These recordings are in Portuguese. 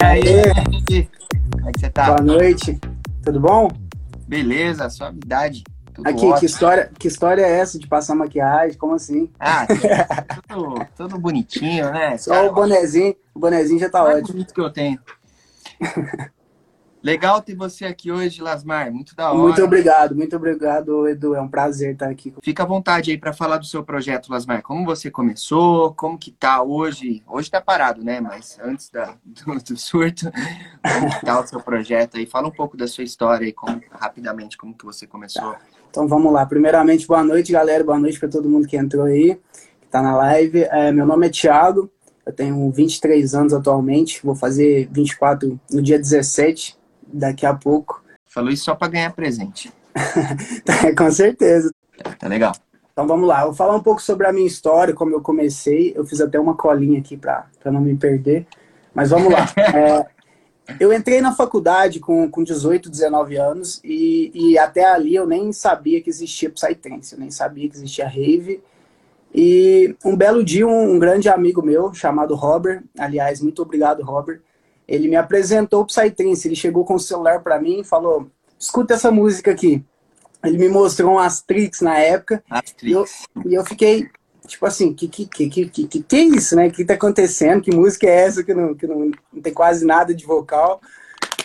E aí, como é que você tá? Boa noite. Tudo bom? Beleza, suavidade. Tudo Aqui, que história, que história é essa de passar maquiagem? Como assim? Ah, tudo, tudo bonitinho, né? Só Cara, o bonezinho, o bonezinho já tá ótimo. bonito que eu tenho. Legal ter você aqui hoje, Lasmar. Muito da hora. Muito obrigado, muito obrigado, Edu. É um prazer estar aqui. Fica à vontade aí para falar do seu projeto, Lasmar. Como você começou? Como que tá hoje? Hoje tá parado, né? Mas antes da, do, do surto, como que tá o seu projeto aí? Fala um pouco da sua história aí, como, rapidamente, como que você começou. Tá. Então vamos lá. Primeiramente, boa noite, galera. Boa noite para todo mundo que entrou aí, que tá na live. É, meu nome é Thiago. Eu tenho 23 anos atualmente. Vou fazer 24 no dia 17 daqui a pouco. Falou isso só para ganhar presente. Com certeza. Tá legal. Então vamos lá, eu vou falar um pouco sobre a minha história, como eu comecei. Eu fiz até uma colinha aqui para não me perder. Mas vamos lá. É, eu entrei na faculdade com, com 18, 19 anos e, e até ali eu nem sabia que existia Psytrance, eu nem sabia que existia Rave. E um belo dia, um, um grande amigo meu chamado Robert, aliás, muito obrigado, Robert, ele me apresentou o Psytrance. Ele chegou com o celular para mim e falou: escuta essa música aqui. Ele me mostrou um Astrix na época. Astrix. E, eu, e eu fiquei, tipo assim, que que, que, que, que, que é isso, né? O que tá acontecendo? Que música é essa que, não, que não, não tem quase nada de vocal?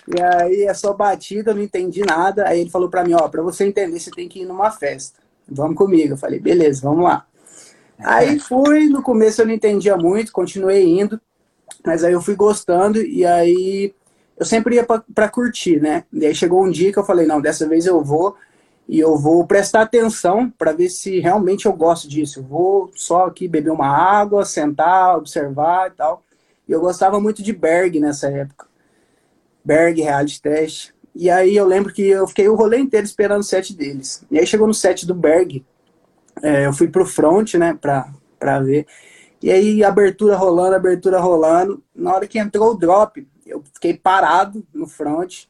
E aí é só batida, não entendi nada. Aí ele falou para mim, ó, para você entender, você tem que ir numa festa. Vamos comigo. Eu falei, beleza, vamos lá. Aí fui, no começo eu não entendia muito, continuei indo. Mas aí eu fui gostando e aí eu sempre ia para curtir, né? E aí chegou um dia que eu falei, não, dessa vez eu vou e eu vou prestar atenção para ver se realmente eu gosto disso. Eu vou só aqui beber uma água, sentar, observar e tal. E eu gostava muito de Berg nessa época. Berg, Reality Test. E aí eu lembro que eu fiquei o rolê inteiro esperando o set deles. E aí chegou no set do Berg, é, eu fui pro front, né, pra, pra ver. E aí, abertura rolando, abertura rolando. Na hora que entrou o drop, eu fiquei parado no front,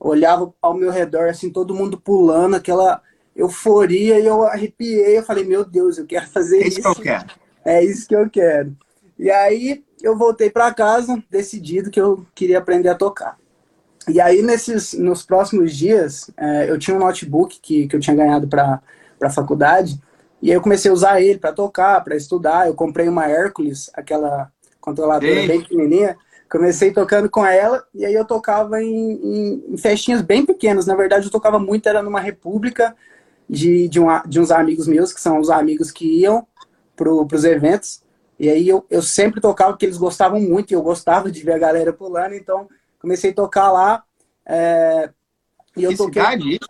olhava ao meu redor, assim, todo mundo pulando, aquela euforia, e eu arrepiei. Eu falei, meu Deus, eu quero fazer é isso. isso que eu quero. É isso que eu quero. E aí, eu voltei para casa, decidido que eu queria aprender a tocar. E aí, nesses, nos próximos dias, é, eu tinha um notebook que, que eu tinha ganhado para a faculdade, e aí eu comecei a usar ele para tocar, para estudar. Eu comprei uma Hércules, aquela controladora Ei. bem pequenininha. Comecei tocando com ela e aí eu tocava em, em, em, festinhas bem pequenas. Na verdade, eu tocava muito, era numa república de, de, um, de uns amigos meus, que são os amigos que iam para os eventos. E aí eu, eu sempre tocava porque eles gostavam muito e eu gostava de ver a galera pulando. Então comecei a tocar lá. É, e eu que toquei. Cidade?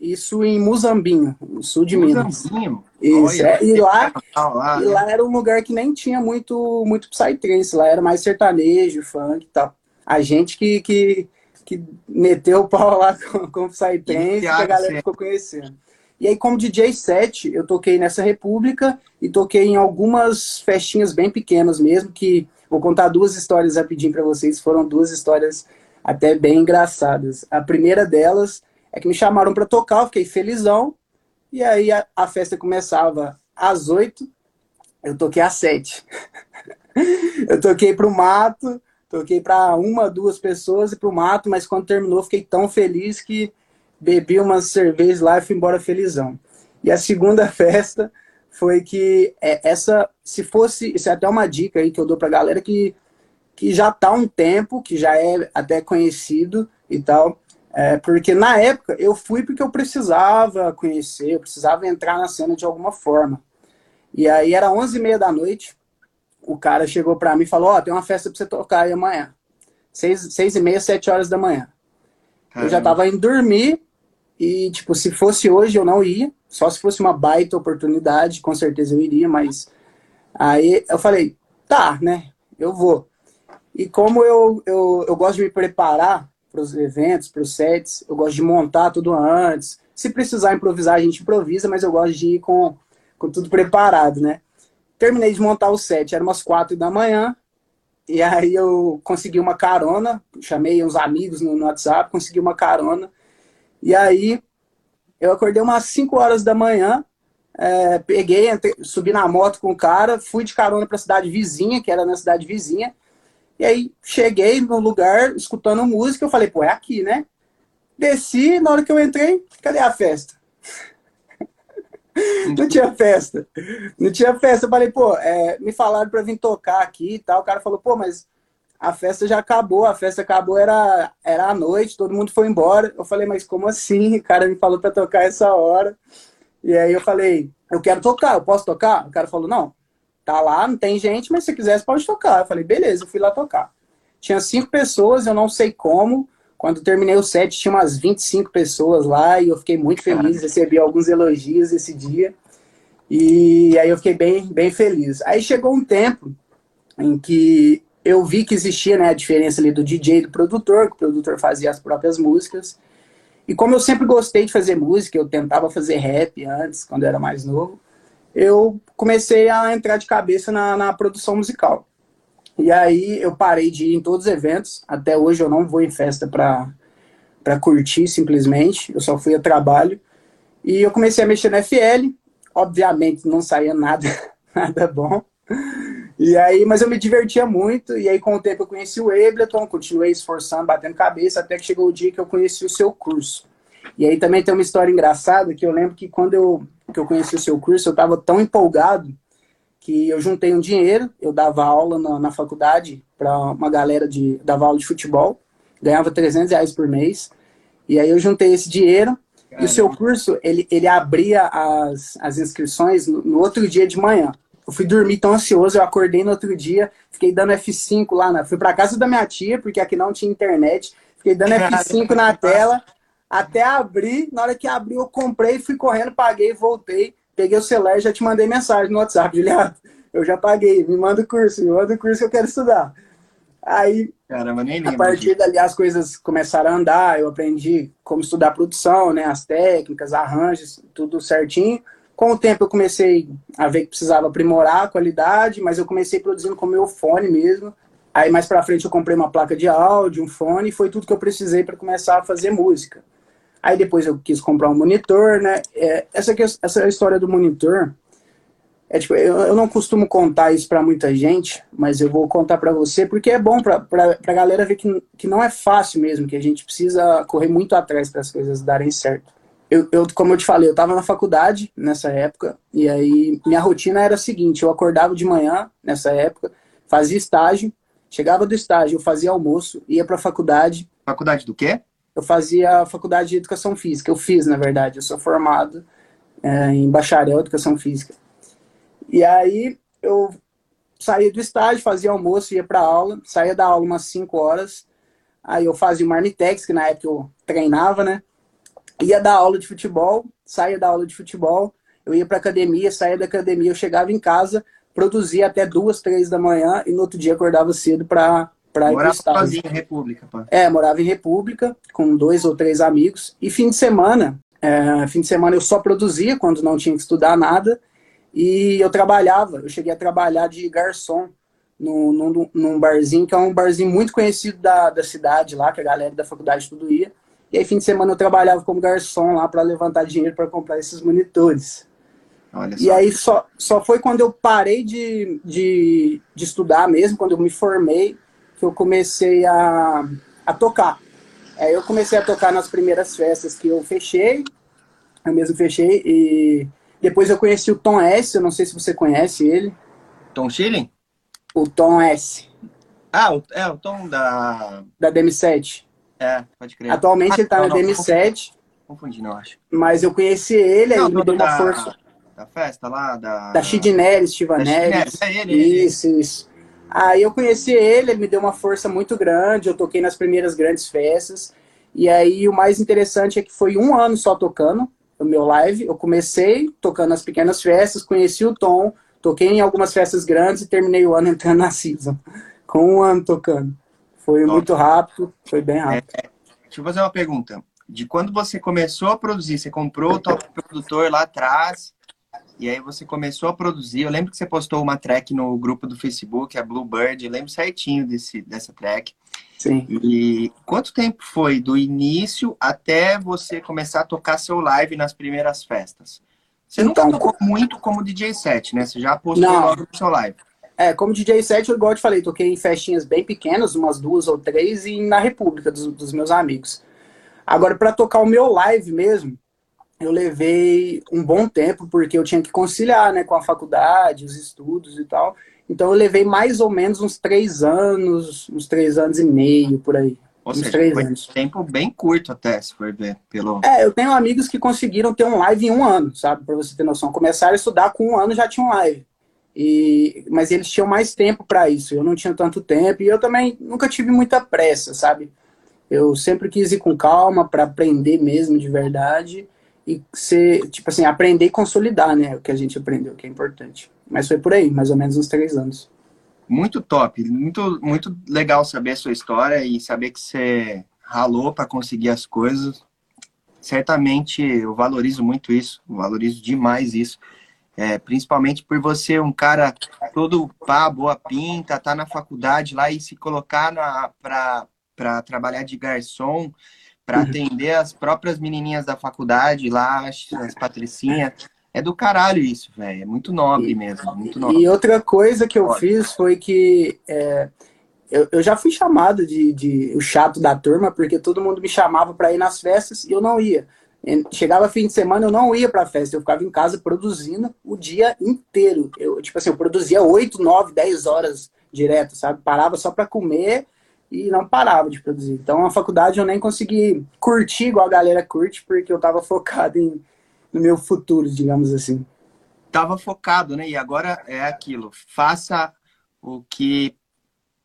Isso em Muzambinho, no sul de Muzambinho. Minas. Isso, é, e, lá, lá, e né? lá era um lugar que nem tinha muito, muito psytrance, lá era mais sertanejo, funk e tal. A gente que, que, que meteu o pau lá com, com psytrance e a galera ficou conhecendo. E aí, como DJ set, eu toquei nessa república e toquei em algumas festinhas bem pequenas mesmo, que vou contar duas histórias rapidinho para vocês, foram duas histórias até bem engraçadas. A primeira delas é que me chamaram para tocar, eu fiquei felizão. E aí a, a, festa começava às oito, eu toquei às sete. eu toquei pro mato, toquei para uma, duas pessoas e pro mato, mas quando terminou fiquei tão feliz que bebi umas cervejas lá e fui embora felizão. E a segunda festa foi que é, essa, se fosse, isso é até uma dica aí que eu dou pra galera que, que já tá um tempo, que já é até conhecido e tal, é, porque na época eu fui porque eu precisava conhecer, eu precisava entrar na cena de alguma forma. E aí era 11h30 da noite, o cara chegou para mim e falou, ó, oh, tem uma festa pra você tocar aí amanhã. 6, seis e meia, 7 horas da manhã. Caramba. Eu já tava indo dormir e, tipo, se fosse hoje eu não ia, só se fosse uma baita oportunidade, com certeza eu iria, mas aí eu falei, tá, né, eu vou. E como eu, eu, eu gosto de me preparar para os eventos, para os sets. Eu gosto de montar tudo antes. Se precisar improvisar, a gente improvisa, mas eu gosto de ir com, com tudo preparado, né? Terminei de montar o set, era umas quatro da manhã. E aí eu consegui uma carona, chamei uns amigos no, no WhatsApp, consegui uma carona. E aí eu acordei umas 5 horas da manhã, é, peguei, subi na moto com o cara, fui de carona para a cidade vizinha, que era na cidade vizinha. E aí cheguei no lugar, escutando música, eu falei, pô, é aqui, né? Desci, na hora que eu entrei, cadê a festa? não tinha festa. Não tinha festa. Eu falei, pô, é, me falaram para vir tocar aqui e tal. O cara falou, pô, mas a festa já acabou, a festa acabou, era, era à noite, todo mundo foi embora. Eu falei, mas como assim? O cara me falou para tocar essa hora. E aí eu falei, eu quero tocar, eu posso tocar? O cara falou, não, tá lá, não tem gente, mas se quiser, pode tocar. Eu falei, beleza, eu fui lá tocar. Tinha cinco pessoas, eu não sei como. Quando terminei o set, tinha umas 25 pessoas lá e eu fiquei muito feliz, recebi alguns elogios esse dia. E aí eu fiquei bem, bem feliz. Aí chegou um tempo em que eu vi que existia né, a diferença ali do DJ e do produtor, que o produtor fazia as próprias músicas. E como eu sempre gostei de fazer música, eu tentava fazer rap antes, quando eu era mais novo, eu comecei a entrar de cabeça na, na produção musical. E aí eu parei de ir em todos os eventos. Até hoje eu não vou em festa para curtir simplesmente. Eu só fui a trabalho. E eu comecei a mexer na FL. Obviamente não saía nada, nada bom. E aí, mas eu me divertia muito, e aí com o tempo eu conheci o Ableton, continuei esforçando, batendo cabeça, até que chegou o dia que eu conheci o seu curso. E aí também tem uma história engraçada, que eu lembro que quando eu, que eu conheci o seu curso, eu estava tão empolgado que eu juntei um dinheiro, eu dava aula na, na faculdade para uma galera de dava aula de futebol, ganhava 300 reais por mês, e aí eu juntei esse dinheiro, Caramba. e o seu curso, ele, ele abria as, as inscrições no, no outro dia de manhã. Eu fui dormir tão ansioso, eu acordei no outro dia, fiquei dando F5 lá, na, fui para casa da minha tia, porque aqui não tinha internet, fiquei dando F5 na tela, até abrir, na hora que abriu eu comprei, fui correndo, paguei, voltei, peguei o celular e já te mandei mensagem no WhatsApp, Juliano, eu já paguei, me manda o curso, me manda o curso que eu quero estudar. Aí, Caramba, nem a partir dali as coisas começaram a andar, eu aprendi como estudar produção, né, as técnicas, arranjos, tudo certinho. Com o tempo eu comecei a ver que precisava aprimorar a qualidade, mas eu comecei produzindo com o meu fone mesmo. Aí mais para frente eu comprei uma placa de áudio, um fone, e foi tudo que eu precisei para começar a fazer música. Aí depois eu quis comprar um monitor, né? É, essa, essa história do monitor, é tipo, eu, eu não costumo contar isso para muita gente, mas eu vou contar para você porque é bom para a galera ver que, que não é fácil mesmo, que a gente precisa correr muito atrás para as coisas darem certo eu, eu, como eu te falei, eu estava na faculdade nessa época, e aí minha rotina era a seguinte: eu acordava de manhã nessa época, fazia estágio, chegava do estágio, eu fazia almoço, ia para a faculdade. Faculdade do quê? Eu fazia a faculdade de educação física. Eu fiz, na verdade, eu sou formado é, em bacharel em educação física. E aí eu saía do estágio, fazia almoço, ia para aula, saía da aula umas 5 horas. Aí eu fazia o Marmitex, que na época eu treinava, né? ia dar aula de futebol, saía da aula de futebol, eu ia para academia, saía da academia, eu chegava em casa, produzia até duas, três da manhã e no outro dia acordava cedo para Morava sozinho em República, pá. É, morava em República com dois ou três amigos e fim de semana, é, fim de semana eu só produzia quando não tinha que estudar nada e eu trabalhava, eu cheguei a trabalhar de garçom num, num, num barzinho que é um barzinho muito conhecido da, da cidade lá, que a galera da faculdade tudo ia. E aí, fim de semana, eu trabalhava como garçom lá para levantar dinheiro para comprar esses monitores. E aí, só, só foi quando eu parei de, de, de estudar mesmo, quando eu me formei, que eu comecei a, a tocar. Aí eu comecei a tocar nas primeiras festas que eu fechei, eu mesmo fechei, e depois eu conheci o Tom S, eu não sei se você conhece ele. Tom Schilling? O Tom S. Ah, é o Tom da... Da DM7. É, pode crer. Atualmente ah, ele tá não, na DM7. Confundindo, eu acho. Mas eu conheci ele, não, aí ele me deu uma da, força. Da festa lá, da. Da Chidneres, Chivaneres. É ele, isso, ele. isso. Aí eu conheci ele, ele me deu uma força muito grande, eu toquei nas primeiras grandes festas. E aí o mais interessante é que foi um ano só tocando o meu live. Eu comecei tocando nas pequenas festas, conheci o Tom, toquei em algumas festas grandes e terminei o ano entrando na season. Com um ano tocando. Foi Top. muito rápido, foi bem rápido. É, deixa eu fazer uma pergunta. De quando você começou a produzir, você comprou o top produtor lá atrás e aí você começou a produzir. Eu lembro que você postou uma track no grupo do Facebook, a Bluebird, eu lembro certinho desse, dessa track. Sim. E quanto tempo foi do início até você começar a tocar seu live nas primeiras festas? Você então, nunca tocou muito como DJ set, né? Você já postou não. logo no seu live. É, como DJ set, eu, igual eu te falei, toquei em festinhas bem pequenas, umas duas ou três, e na República dos, dos meus amigos. Agora, para tocar o meu live mesmo, eu levei um bom tempo, porque eu tinha que conciliar né, com a faculdade, os estudos e tal. Então eu levei mais ou menos uns três anos, uns três anos e meio por aí. Ou uns seja, três foi anos. tempo bem curto até, se for ver. Pelo... É, eu tenho amigos que conseguiram ter um live em um ano, sabe? Para você ter noção. Começaram a estudar com um ano já tinha um live. E, mas eles tinham mais tempo para isso. Eu não tinha tanto tempo e eu também nunca tive muita pressa, sabe? Eu sempre quis ir com calma para aprender mesmo de verdade e ser, tipo assim, aprender e consolidar, né? O que a gente aprendeu, que é importante. Mas foi por aí, mais ou menos uns três anos. Muito top, muito, muito legal saber a sua história e saber que você ralou para conseguir as coisas. Certamente eu valorizo muito isso, valorizo demais isso. É, principalmente por você, um cara todo pá, boa pinta, tá na faculdade lá e se colocar para trabalhar de garçom, para atender as próprias menininhas da faculdade lá, as patricinhas. É do caralho isso, velho. É muito nobre mesmo. Muito nobre. E outra coisa que eu fiz foi que é, eu, eu já fui chamado de, de o chato da turma, porque todo mundo me chamava para ir nas festas e eu não ia. Chegava fim de semana, eu não ia pra festa, eu ficava em casa produzindo o dia inteiro. Eu, tipo assim, eu produzia 8, 9, 10 horas direto, sabe? Parava só para comer e não parava de produzir. Então, a faculdade eu nem consegui curtir igual a galera curte, porque eu tava focado em, no meu futuro, digamos assim. Tava focado, né? E agora é aquilo. Faça o que.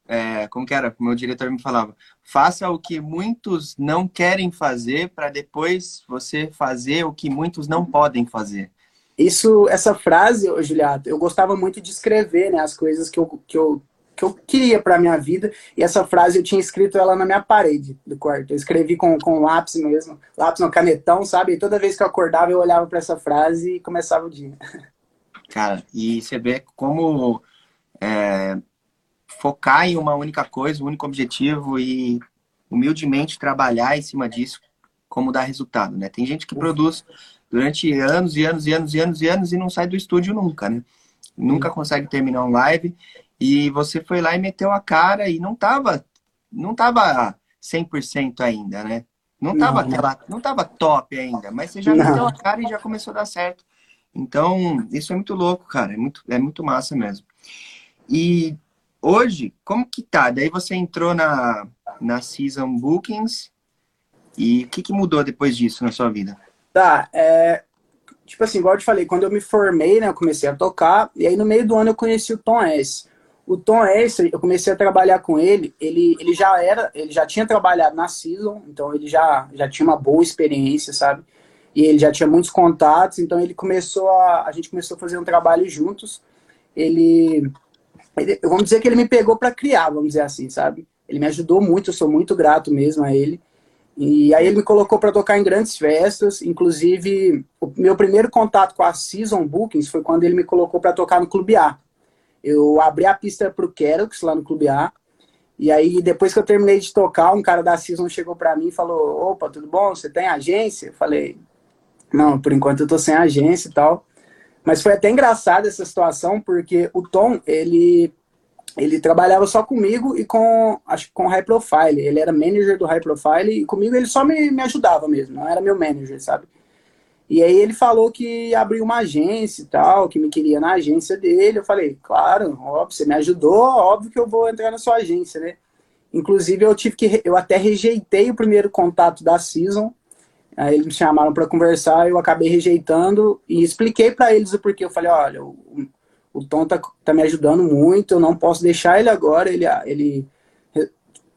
É, como que era? O meu diretor me falava. Faça o que muitos não querem fazer para depois você fazer o que muitos não podem fazer. Isso, essa frase, Juliato, eu gostava muito de escrever, né? As coisas que eu, que eu que eu queria para minha vida. E essa frase eu tinha escrito ela na minha parede do quarto. Eu escrevi com, com lápis mesmo, lápis no canetão, sabe? E toda vez que eu acordava eu olhava para essa frase e começava o dia. Cara, e você vê como é, focar em uma única coisa, um único objetivo e humildemente trabalhar em cima disso, como dar resultado, né? Tem gente que produz durante anos e anos e anos e anos e anos e não sai do estúdio nunca, né? Nunca consegue terminar um live e você foi lá e meteu a cara e não tava, não tava 100% ainda, né? Não tava, não. Aquela, não tava top ainda, mas você já não. meteu a cara e já começou a dar certo. Então, isso é muito louco, cara. É muito, é muito massa mesmo. E hoje, como que tá? Daí você entrou na, na Season Bookings e o que, que mudou depois disso na sua vida? Tá, é, tipo assim, igual eu te falei, quando eu me formei, né, eu comecei a tocar, e aí no meio do ano eu conheci o Tom S. O Tom Esther, eu comecei a trabalhar com ele, ele, ele já era, ele já tinha trabalhado na Season, então ele já, já tinha uma boa experiência, sabe? E ele já tinha muitos contatos, então ele começou a, a gente começou a fazer um trabalho juntos. Ele, ele vamos dizer que ele me pegou para criar, vamos dizer assim, sabe? Ele me ajudou muito, eu sou muito grato mesmo a ele. E aí ele me colocou para tocar em grandes festas, inclusive o meu primeiro contato com a Season Bookings foi quando ele me colocou para tocar no Clube A. Eu abri a pista pro Kerox lá no Clube A. E aí, depois que eu terminei de tocar, um cara da Season chegou para mim e falou: Opa, tudo bom? Você tem agência? Eu falei: Não, por enquanto eu tô sem agência e tal. Mas foi até engraçado essa situação, porque o Tom, ele, ele trabalhava só comigo e com, acho com High Profile. Ele era manager do High Profile e comigo ele só me, me ajudava mesmo, não era meu manager, sabe? E aí ele falou que abriu uma agência e tal, que me queria na agência dele. Eu falei, claro, óbvio, você me ajudou, óbvio que eu vou entrar na sua agência, né? Inclusive eu tive que eu até rejeitei o primeiro contato da Season. Aí eles me chamaram para conversar, eu acabei rejeitando e expliquei para eles o porquê. Eu falei, olha, o, o Tom tá, tá me ajudando muito, eu não posso deixar ele agora, ele ele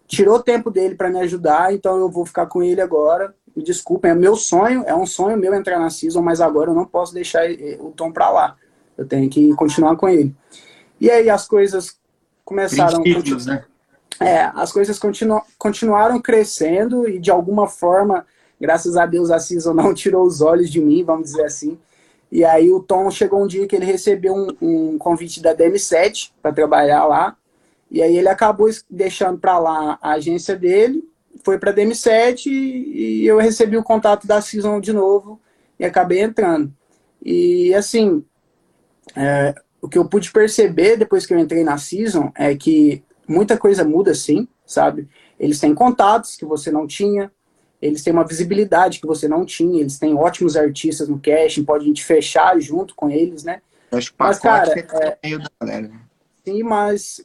tirou tempo dele para me ajudar, então eu vou ficar com ele agora me desculpem, é meu sonho, é um sonho meu entrar na season, mas agora eu não posso deixar o Tom para lá. Eu tenho que continuar com ele. E aí as coisas começaram. Né? É, as coisas continu... continuaram crescendo e de alguma forma, graças a Deus, a season não tirou os olhos de mim, vamos dizer assim. E aí o Tom chegou um dia que ele recebeu um, um convite da DM7 para trabalhar lá. E aí ele acabou deixando para lá a agência dele, foi para a DM7 e, e eu recebi o contato da Season de novo e acabei entrando. E assim, é, o que eu pude perceber depois que eu entrei na Season é que muita coisa muda sim, sabe? Eles têm contatos que você não tinha, eles têm uma visibilidade que você não tinha, eles têm ótimos artistas no casting, pode a gente fechar junto com eles, né? Acho que mas, cara, é, meio da galera. Né? Sim, mas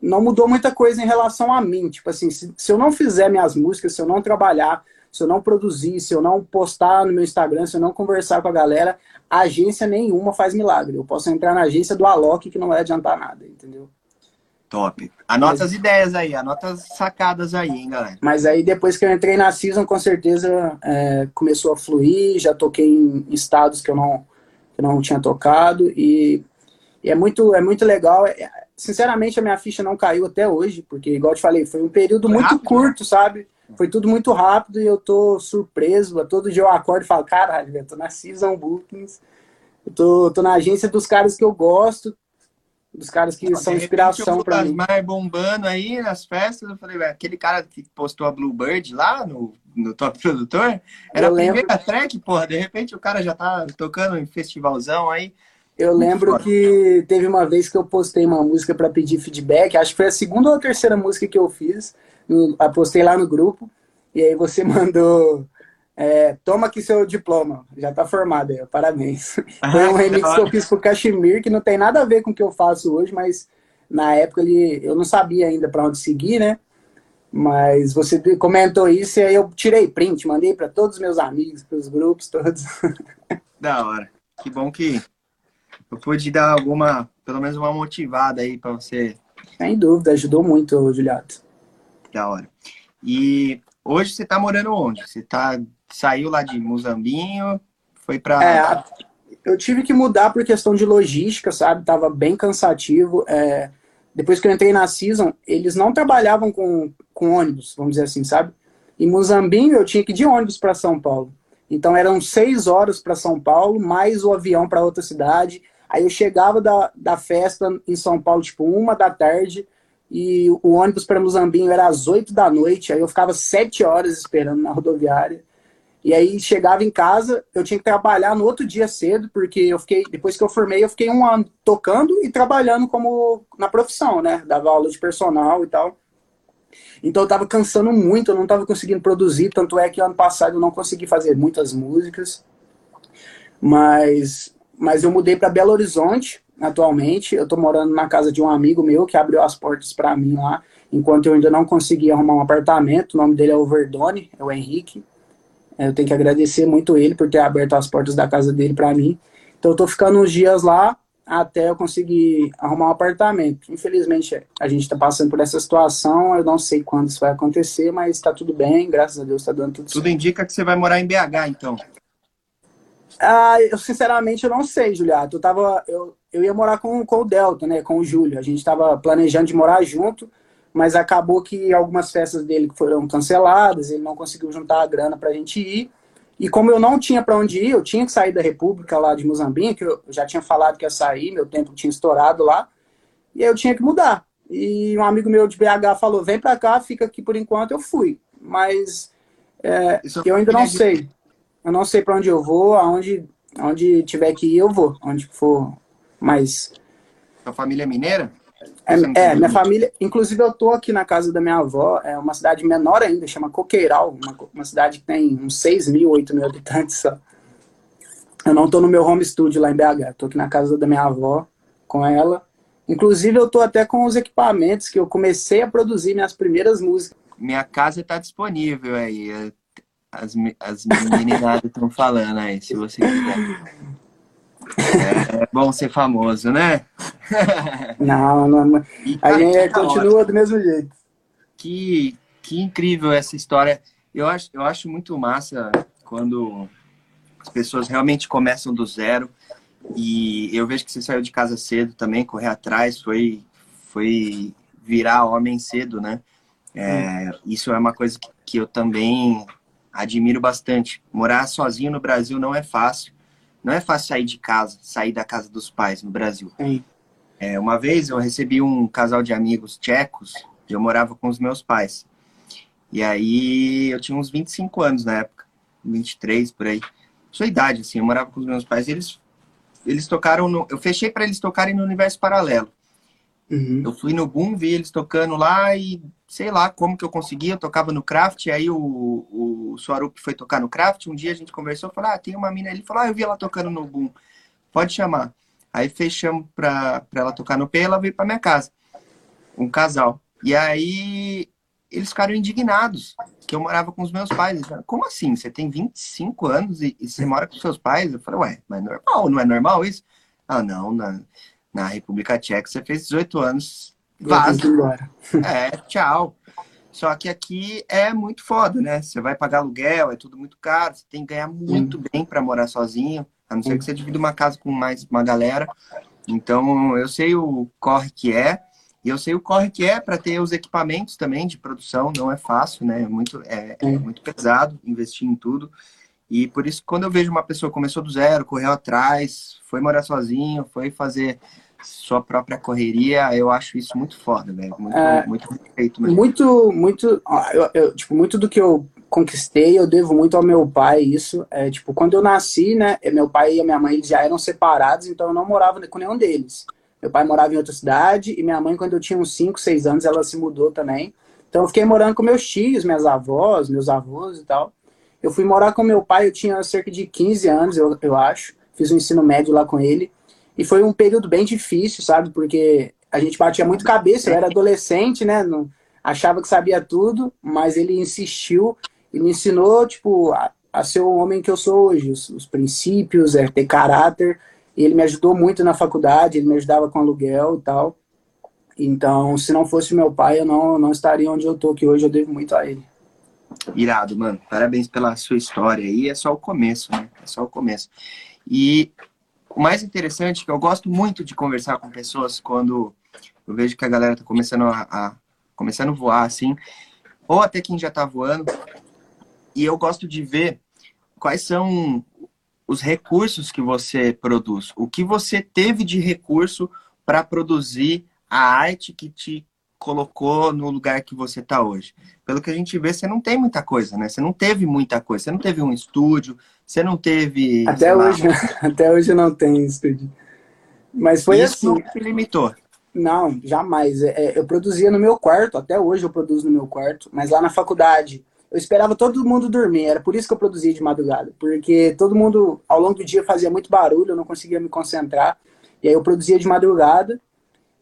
não mudou muita coisa em relação a mim. Tipo assim, se, se eu não fizer minhas músicas, se eu não trabalhar, se eu não produzir, se eu não postar no meu Instagram, se eu não conversar com a galera, agência nenhuma faz milagre. Eu posso entrar na agência do Alok que não vai adiantar nada, entendeu? Top. Anota Mas... as ideias aí, anota as sacadas aí, hein, galera. Mas aí depois que eu entrei na Season, com certeza é, começou a fluir, já toquei em estados que eu não, que eu não tinha tocado e, e, é, muito, é muito legal. É, sinceramente, a minha ficha não caiu até hoje, porque, igual eu te falei, foi um período foi muito rápido, curto, né? sabe? Foi tudo muito rápido e eu tô surpreso. Todo dia eu acordo e falo, caralho, eu tô na Season Bookings, eu tô, tô na agência dos caras que eu gosto, dos caras que são inspiração para mim. mais bombando aí nas festas, eu falei, aquele cara que postou a Bluebird lá no, no Top Produtor, era eu a primeira lembro... track, porra, de repente o cara já tá tocando em festivalzão aí. Eu lembro que teve uma vez que eu postei uma música para pedir feedback, acho que foi a segunda ou a terceira música que eu fiz, eu postei lá no grupo, e aí você mandou é, toma aqui seu diploma, já tá formado aí, parabéns. Ah, Foi um remix que eu fiz pro Kashmir, que não tem nada a ver com o que eu faço hoje, mas na época ele, eu não sabia ainda para onde seguir, né? Mas você comentou isso e aí eu tirei print, mandei para todos os meus amigos, para os grupos todos. Da hora. Que bom que eu pude dar alguma, pelo menos uma motivada aí para você. Sem dúvida, ajudou muito, Juliato. Da hora. E hoje você tá morando onde? Você tá saiu lá de Muzambinho, foi para. É, eu tive que mudar por questão de logística, sabe? Tava bem cansativo. É, depois que eu entrei na Season, eles não trabalhavam com, com ônibus, vamos dizer assim, sabe? Em Muzambinho eu tinha que ir de ônibus para São Paulo. Então eram seis horas para São Paulo, mais o avião para outra cidade. Aí eu chegava da, da festa em São Paulo, tipo, uma da tarde, e o ônibus para Muzambinho era às oito da noite. Aí eu ficava sete horas esperando na rodoviária. E aí chegava em casa, eu tinha que trabalhar no outro dia cedo, porque eu fiquei, depois que eu formei, eu fiquei um ano tocando e trabalhando como na profissão, né? Dava aula de personal e tal. Então eu tava cansando muito, eu não tava conseguindo produzir, tanto é que ano passado eu não consegui fazer muitas músicas. Mas mas eu mudei para Belo Horizonte atualmente. Eu tô morando na casa de um amigo meu que abriu as portas para mim lá, enquanto eu ainda não consegui arrumar um apartamento. O nome dele é Overdone, é o Henrique. Eu tenho que agradecer muito ele por ter aberto as portas da casa dele para mim. Então eu tô ficando uns dias lá até eu conseguir arrumar um apartamento. Infelizmente a gente está passando por essa situação, eu não sei quando isso vai acontecer, mas está tudo bem, graças a Deus está dando tudo, tudo certo. Tudo indica que você vai morar em BH, então. Ah, eu sinceramente eu não sei, Juliato. Eu, tava, eu, eu ia morar com, com o Delta, né, com o Júlio. A gente estava planejando de morar junto, mas acabou que algumas festas dele foram canceladas, ele não conseguiu juntar a grana para a gente ir. E como eu não tinha para onde ir, eu tinha que sair da República lá de Moçambique, eu já tinha falado que ia sair, meu tempo tinha estourado lá, e aí eu tinha que mudar. E um amigo meu de BH falou: vem para cá, fica aqui por enquanto. Eu fui, mas é, eu ainda não sei. Eu não sei para onde eu vou, aonde, aonde tiver que ir, eu vou, onde for. Mas. Sua família é mineira? É, é minha família. Inclusive, eu tô aqui na casa da minha avó, é uma cidade menor ainda, chama Coqueiral, uma, uma cidade que tem uns 6 mil, 8 mil habitantes só. Eu não tô no meu home studio lá em BH, tô aqui na casa da minha avó com ela. Inclusive, eu tô até com os equipamentos que eu comecei a produzir minhas primeiras músicas. Minha casa tá disponível aí. As, as meninas estão falando aí, se você quiser. É, é bom ser famoso, né? Não, não. E, a gente continua do mesmo jeito. Que, que incrível essa história. Eu acho, eu acho muito massa quando as pessoas realmente começam do zero. E eu vejo que você saiu de casa cedo também, correr atrás, foi, foi virar homem cedo, né? É, isso é uma coisa que, que eu também admiro bastante. Morar sozinho no Brasil não é fácil não é fácil sair de casa, sair da casa dos pais no Brasil. É, uma vez eu recebi um casal de amigos tchecos, eu morava com os meus pais. E aí eu tinha uns 25 anos na época, 23 por aí. Sua idade, assim, eu morava com os meus pais. E eles, eles tocaram no. Eu fechei para eles tocarem no universo paralelo. Uhum. Eu fui no Boom, vi eles tocando lá e sei lá como que eu conseguia. Eu tocava no Craft, aí o, o Swarup foi tocar no Craft. Um dia a gente conversou, falou: Ah, tem uma mina ali. Ele falou: Ah, eu vi ela tocando no Boom, pode chamar. Aí fechamos para ela tocar no P ela veio para minha casa. Um casal. E aí eles ficaram indignados que eu morava com os meus pais. Falaram, Como assim? Você tem 25 anos e, e, você mora com seus pais? Eu falei, ué, mas é normal, não é normal isso? Ah, não, na, na República Tcheca você fez 18 anos, vaza. É, tchau. Só que aqui é muito foda, né? Você vai pagar aluguel, é tudo muito caro, você tem que ganhar muito bem para morar sozinho, a não ser que você divida uma casa com mais uma galera. Então, eu sei o corre que é. E eu sei o corre que é para ter os equipamentos também de produção, não é fácil, né? É muito, é, é muito pesado investir em tudo. E por isso, quando eu vejo uma pessoa começou do zero, correu atrás, foi morar sozinho, foi fazer sua própria correria, eu acho isso muito foda, velho. Muito, é, muito respeito mesmo. Muito, muito, eu, eu, tipo, muito do que eu conquistei, eu devo muito ao meu pai, isso. É, tipo, quando eu nasci, né, meu pai e minha mãe já eram separados, então eu não morava com nenhum deles. Meu pai morava em outra cidade e minha mãe, quando eu tinha uns 5, 6 anos, ela se mudou também. Então eu fiquei morando com meus tios, minhas avós, meus avós e tal. Eu fui morar com meu pai, eu tinha cerca de 15 anos, eu, eu acho. Fiz o um ensino médio lá com ele. E foi um período bem difícil, sabe? Porque a gente batia muito cabeça, eu era adolescente, né? Não, achava que sabia tudo, mas ele insistiu e me ensinou, tipo, a, a ser o homem que eu sou hoje. Os, os princípios, é, ter caráter. E ele me ajudou muito na faculdade, ele me ajudava com aluguel e tal. Então, se não fosse meu pai, eu não, não estaria onde eu tô, que hoje eu devo muito a ele. Irado, mano. Parabéns pela sua história aí. É só o começo, né? É só o começo. E o mais interessante é que eu gosto muito de conversar com pessoas quando eu vejo que a galera tá começando a, a começando a voar assim, ou até quem já tá voando. E eu gosto de ver quais são os recursos que você produz, o que você teve de recurso para produzir a arte que te colocou no lugar que você está hoje. Pelo que a gente vê, você não tem muita coisa, né? Você não teve muita coisa. Você não teve um estúdio, você não teve. Até hoje, lá... até hoje não tem estúdio. Mas foi Isso assim. que limitou. Não, jamais. É, é, eu produzia no meu quarto, até hoje eu produzo no meu quarto, mas lá na faculdade eu esperava todo mundo dormir. Era por isso que eu produzia de madrugada. Porque todo mundo, ao longo do dia, fazia muito barulho, eu não conseguia me concentrar. E aí eu produzia de madrugada.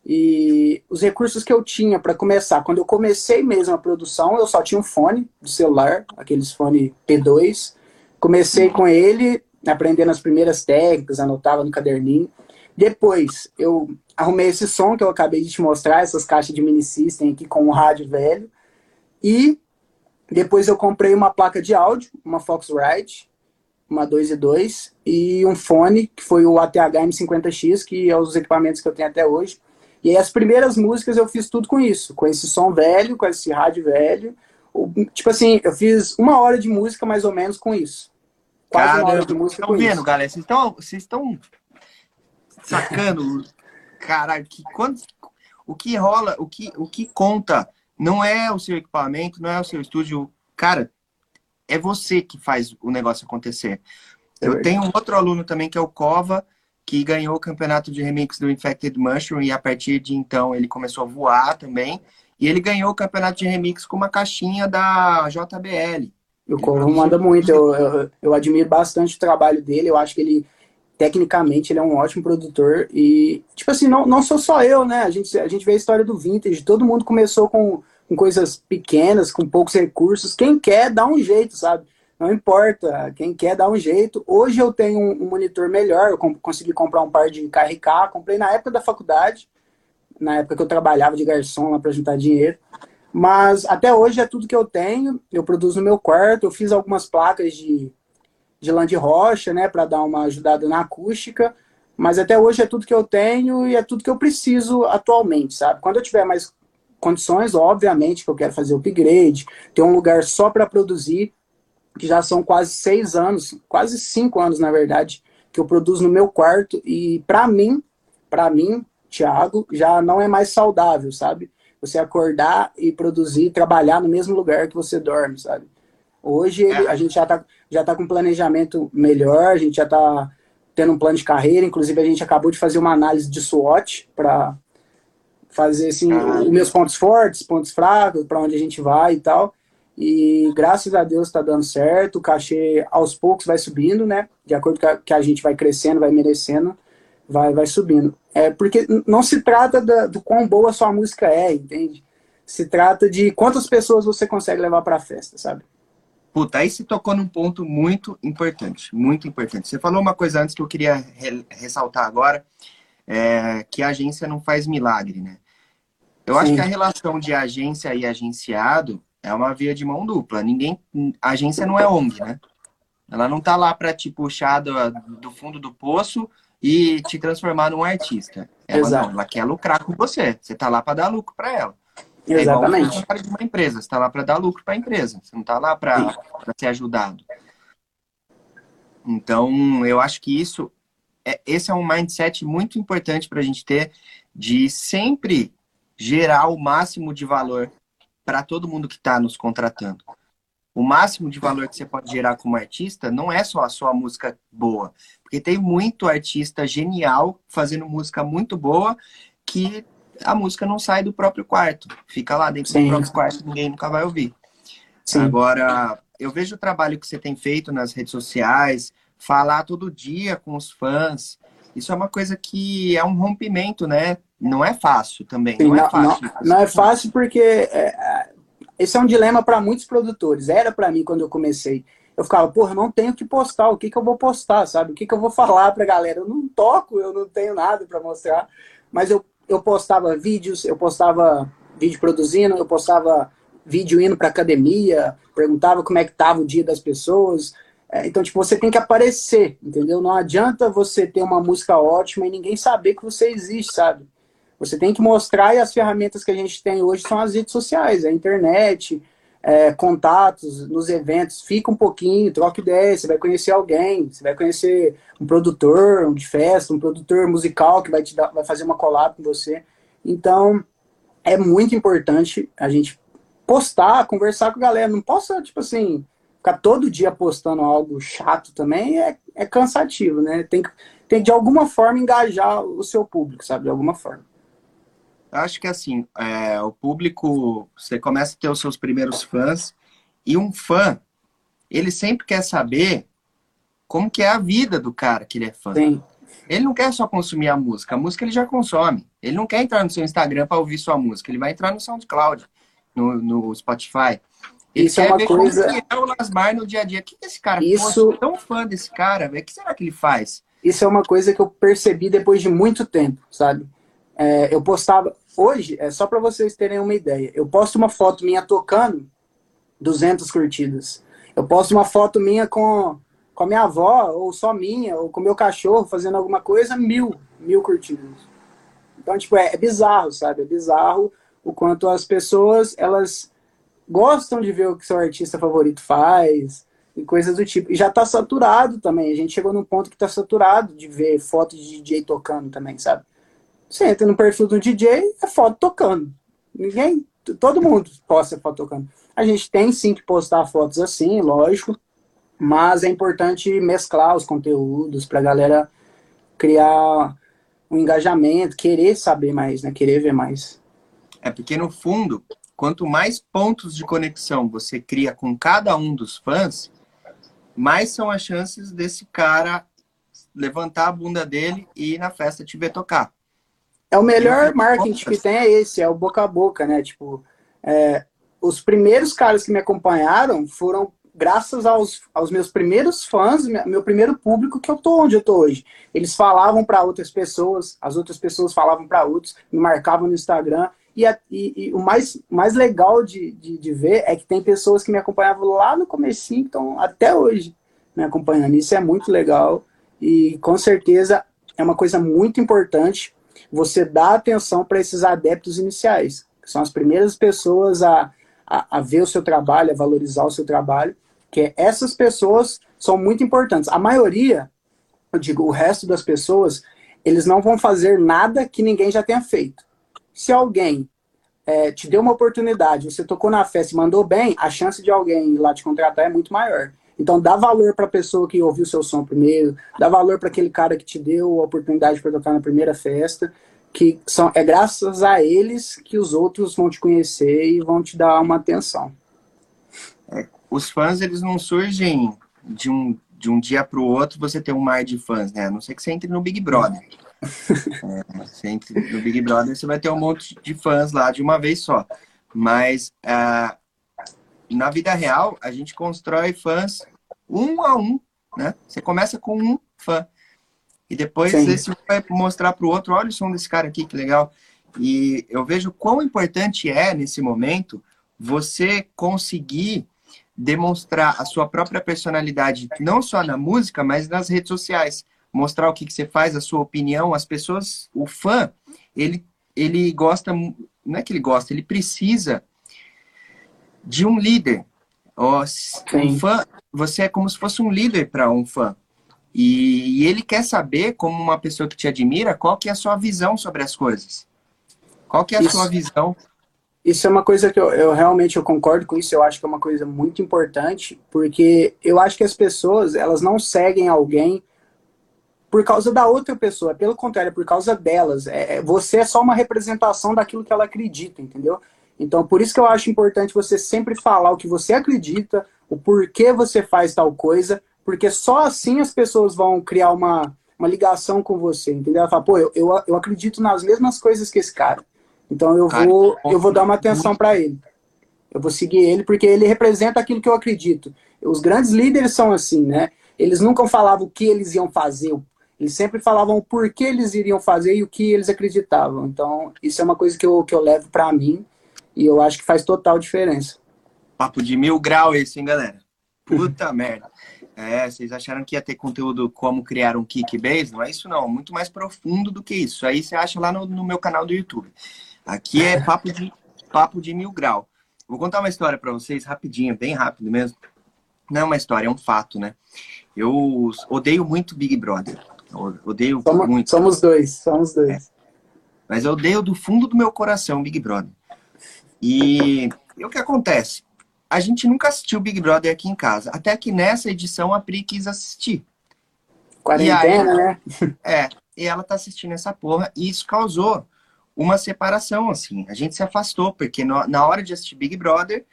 E os recursos que eu tinha para começar, quando eu comecei mesmo a produção, eu só tinha um fone do celular, aqueles fone P2. Comecei com ele, aprendendo as primeiras técnicas, anotava no caderninho. Depois, eu arrumei esse som que eu acabei de te mostrar, essas caixas de mini system aqui com o rádio velho. E depois eu comprei uma placa de áudio, uma Foxrite, uma 2 e 2, e um fone, que foi o ATH M50X, que é os equipamentos que eu tenho até hoje. E aí as primeiras músicas eu fiz tudo com isso, com esse som velho, com esse rádio velho. Tipo assim, eu fiz uma hora de música mais ou menos com isso. Quase uma hora de música com vendo, isso. galera? Vocês estão, vocês estão sacando, cara, que quando, o que rola, o que, o que conta não é o seu equipamento, não é o seu estúdio. Cara, é você que faz o negócio acontecer. É eu tenho um outro aluno também que é o Cova, que ganhou o campeonato de remix do Infected Mushroom e a partir de então ele começou a voar também. E ele ganhou o campeonato de remix com uma caixinha da JBL. O Cova manda muito, eu, eu, eu admiro bastante o trabalho dele, eu acho que ele tecnicamente ele é um ótimo produtor e, tipo assim, não, não sou só eu, né? A gente, a gente vê a história do Vintage, todo mundo começou com, com coisas pequenas, com poucos recursos. Quem quer, dá um jeito, sabe? Não importa, quem quer, dá um jeito. Hoje eu tenho um, um monitor melhor, eu consegui comprar um par de KRK, comprei na época da faculdade, na época que eu trabalhava de garçom lá para juntar dinheiro. Mas até hoje é tudo que eu tenho, eu produzo no meu quarto, eu fiz algumas placas de de lã de rocha, né, para dar uma ajudada na acústica. Mas até hoje é tudo que eu tenho e é tudo que eu preciso atualmente, sabe? Quando eu tiver mais condições, obviamente que eu quero fazer upgrade, ter um lugar só para produzir, que já são quase seis anos, quase cinco anos, na verdade, que eu produzo no meu quarto e para mim, para mim, Thiago, já não é mais saudável, sabe? Você acordar e produzir, trabalhar no mesmo lugar que você dorme, sabe? Hoje é. a gente já tá, já tá com planejamento melhor, a gente já tá tendo um plano de carreira, inclusive a gente acabou de fazer uma análise de SWOT para fazer assim, ah, os meus pontos fortes, pontos fracos, para onde a gente vai e tal. E graças a Deus está dando certo, o cachê aos poucos vai subindo, né? De acordo com a, que a gente vai crescendo, vai merecendo, vai, vai subindo. É porque não se trata da, do quão boa sua música é, entende? Se trata de quantas pessoas você consegue levar para a festa, sabe? Puta, aí se tocou num ponto muito importante, muito importante. Você falou uma coisa antes que eu queria re ressaltar agora, é, que a agência não faz milagre, né? Eu Sim. acho que a relação de agência e agenciado é uma via de mão dupla. Ninguém, a agência não é ONG, né? Ela não tá lá para te puxar do, do, fundo do poço e te transformar num artista. Ela Exato. não, ela quer lucrar com você. Você tá lá para dar lucro para ela. Exatamente. É igual de uma empresa. Você está lá para dar lucro para a empresa. Você não está lá para ser ajudado. Então, eu acho que isso, é, esse é um mindset muito importante para a gente ter de sempre gerar o máximo de valor para todo mundo que está nos contratando. O máximo de valor que você pode gerar como artista não é só a sua música boa, porque tem muito artista genial fazendo música muito boa que a música não sai do próprio quarto. Fica lá dentro Sim. do próprio quarto, ninguém nunca vai ouvir. Sim. Agora, eu vejo o trabalho que você tem feito nas redes sociais, falar todo dia com os fãs. Isso é uma coisa que é um rompimento, né? Não é fácil também. Sim, não, é fácil. Não, não é fácil porque é, é esse é um dilema para muitos produtores. Era para mim quando eu comecei. Eu ficava, porra, não tenho que postar. O que, que eu vou postar, sabe? O que, que eu vou falar para a galera? Eu não toco, eu não tenho nada para mostrar. Mas eu eu postava vídeos, eu postava vídeo produzindo, eu postava vídeo indo para academia, perguntava como é que tava o dia das pessoas. É, então, tipo, você tem que aparecer, entendeu? Não adianta você ter uma música ótima e ninguém saber que você existe, sabe? Você tem que mostrar e as ferramentas que a gente tem hoje são as redes sociais, a internet, é, contatos nos eventos, fica um pouquinho, troca ideia, você vai conhecer alguém, você vai conhecer um produtor um de festa, um produtor musical que vai te dar, vai fazer uma collab com você. Então, é muito importante a gente postar, conversar com a galera. Não possa, tipo assim, ficar todo dia postando algo chato também, é, é cansativo, né? Tem que, tem de alguma forma engajar o seu público, sabe? De alguma forma acho que assim, é, o público, você começa a ter os seus primeiros fãs, e um fã, ele sempre quer saber como que é a vida do cara que ele é fã. Sim. Ele não quer só consumir a música, a música ele já consome. Ele não quer entrar no seu Instagram para ouvir sua música, ele vai entrar no SoundCloud, no, no Spotify. Ele Isso é quer é uma ver coisa... como é o Lasmar no dia a dia. O que esse cara? Isso... Sou tão fã desse cara, o que será que ele faz? Isso é uma coisa que eu percebi depois de muito tempo, sabe? É, eu postava. Hoje, é só para vocês terem uma ideia. Eu posto uma foto minha tocando, 200 curtidas. Eu posto uma foto minha com, com a minha avó, ou só minha, ou com meu cachorro fazendo alguma coisa, mil, mil curtidas. Então, tipo, é, é bizarro, sabe? É bizarro o quanto as pessoas, elas gostam de ver o que seu artista favorito faz e coisas do tipo. E já tá saturado também. A gente chegou num ponto que tá saturado de ver foto de DJ tocando também, sabe? Você entra no perfil do DJ, é foto tocando. Ninguém, todo mundo posta foto tocando. A gente tem sim que postar fotos assim, lógico, mas é importante mesclar os conteúdos para a galera criar um engajamento, querer saber mais, né? Querer ver mais. É porque no fundo, quanto mais pontos de conexão você cria com cada um dos fãs, mais são as chances desse cara levantar a bunda dele e ir na festa te ver tocar. É o melhor marketing que tem é esse, é o boca a boca, né? Tipo, é, os primeiros caras que me acompanharam foram graças aos, aos meus primeiros fãs, meu primeiro público que eu tô onde eu tô hoje. Eles falavam para outras pessoas, as outras pessoas falavam para outros, me marcavam no Instagram. E, a, e, e, o mais, mais legal de, de, de, ver é que tem pessoas que me acompanhavam lá no começo, então até hoje me acompanhando. Isso é muito legal e com certeza é uma coisa muito importante você dá atenção para esses adeptos iniciais, que são as primeiras pessoas a, a, a, ver o seu trabalho, a valorizar o seu trabalho, que essas pessoas são muito importantes. A maioria eu digo, o resto das pessoas, eles não vão fazer nada que ninguém já tenha feito. Se alguém é, te deu uma oportunidade, você tocou na festa e mandou bem, a chance de alguém lá te contratar é muito maior. Então dá valor para a pessoa que ouviu seu som primeiro, dá valor para aquele cara que te deu a oportunidade para tocar na primeira festa, que são é graças a eles que os outros vão te conhecer e vão te dar uma atenção. É, os fãs eles não surgem de um de um dia para o outro você ter um mar de fãs, né? A não ser que você entre no Big Brother. é, você entre no Big Brother, você vai ter um monte de fãs lá de uma vez só. Mas uh, na vida real, a gente constrói fãs um a um, né? Você começa com um fã. E depois Sim. esse vai mostrar para o outro, olha o som desse cara aqui, que legal. E eu vejo quão importante é, nesse momento, você conseguir demonstrar a sua própria personalidade, não só na música, mas nas redes sociais. Mostrar o que, que você faz, a sua opinião. As pessoas, o fã, ele, ele gosta, não é que ele gosta, ele precisa de um líder. Um fã, você é como se fosse um líder para um fã. E, e, ele quer saber, como uma pessoa que te admira, qual que é a sua visão sobre as coisas. Qual que é a Isso. sua visão isso é uma coisa que eu, eu, realmente eu concordo com isso, eu acho que é uma coisa muito importante, porque eu acho que as pessoas, elas não seguem alguém por causa da outra pessoa, pelo contrário, é por causa delas. É, é, você é só uma representação daquilo que ela acredita, entendeu? Então, por isso que eu acho importante você sempre falar o que você acredita, o porquê você faz tal coisa, porque só assim as pessoas vão criar uma, uma ligação com você, entendeu? Ela fala, pô, eu, eu, eu acredito nas mesmas coisas que esse cara. Então eu Cara, vou, eu vou dar uma atenção para ele. Eu vou seguir ele porque ele representa aquilo que eu acredito. Os grandes líderes são assim, né? Eles nunca falavam o que eles iam fazer. Eles sempre falavam o porquê eles iriam fazer e o que eles acreditavam. Então, isso é uma coisa que eu, que eu levo para mim e eu acho que faz total diferença. Papo de mil grau esse, hein, galera? Puta merda. É, vocês acharam que ia ter conteúdo como criar um kickbase? Não é isso não, muito mais profundo do que isso. Aí você acha lá no, no meu canal do YouTube. Aqui é papo de, papo de mil grau. Vou contar uma história para vocês rapidinho, bem rápido mesmo. Não é uma história, é um fato, né? Eu odeio muito Big Brother. Eu odeio somos, muito. Somos dois, somos dois. É. Mas eu odeio do fundo do meu coração Big Brother. E, e o que acontece? A gente nunca assistiu Big Brother aqui em casa. Até que nessa edição a Pri quis assistir. Quarentena, aí, né? É, e ela tá assistindo essa porra. E isso causou uma separação, assim. A gente se afastou, porque no, na hora de assistir Big Brother,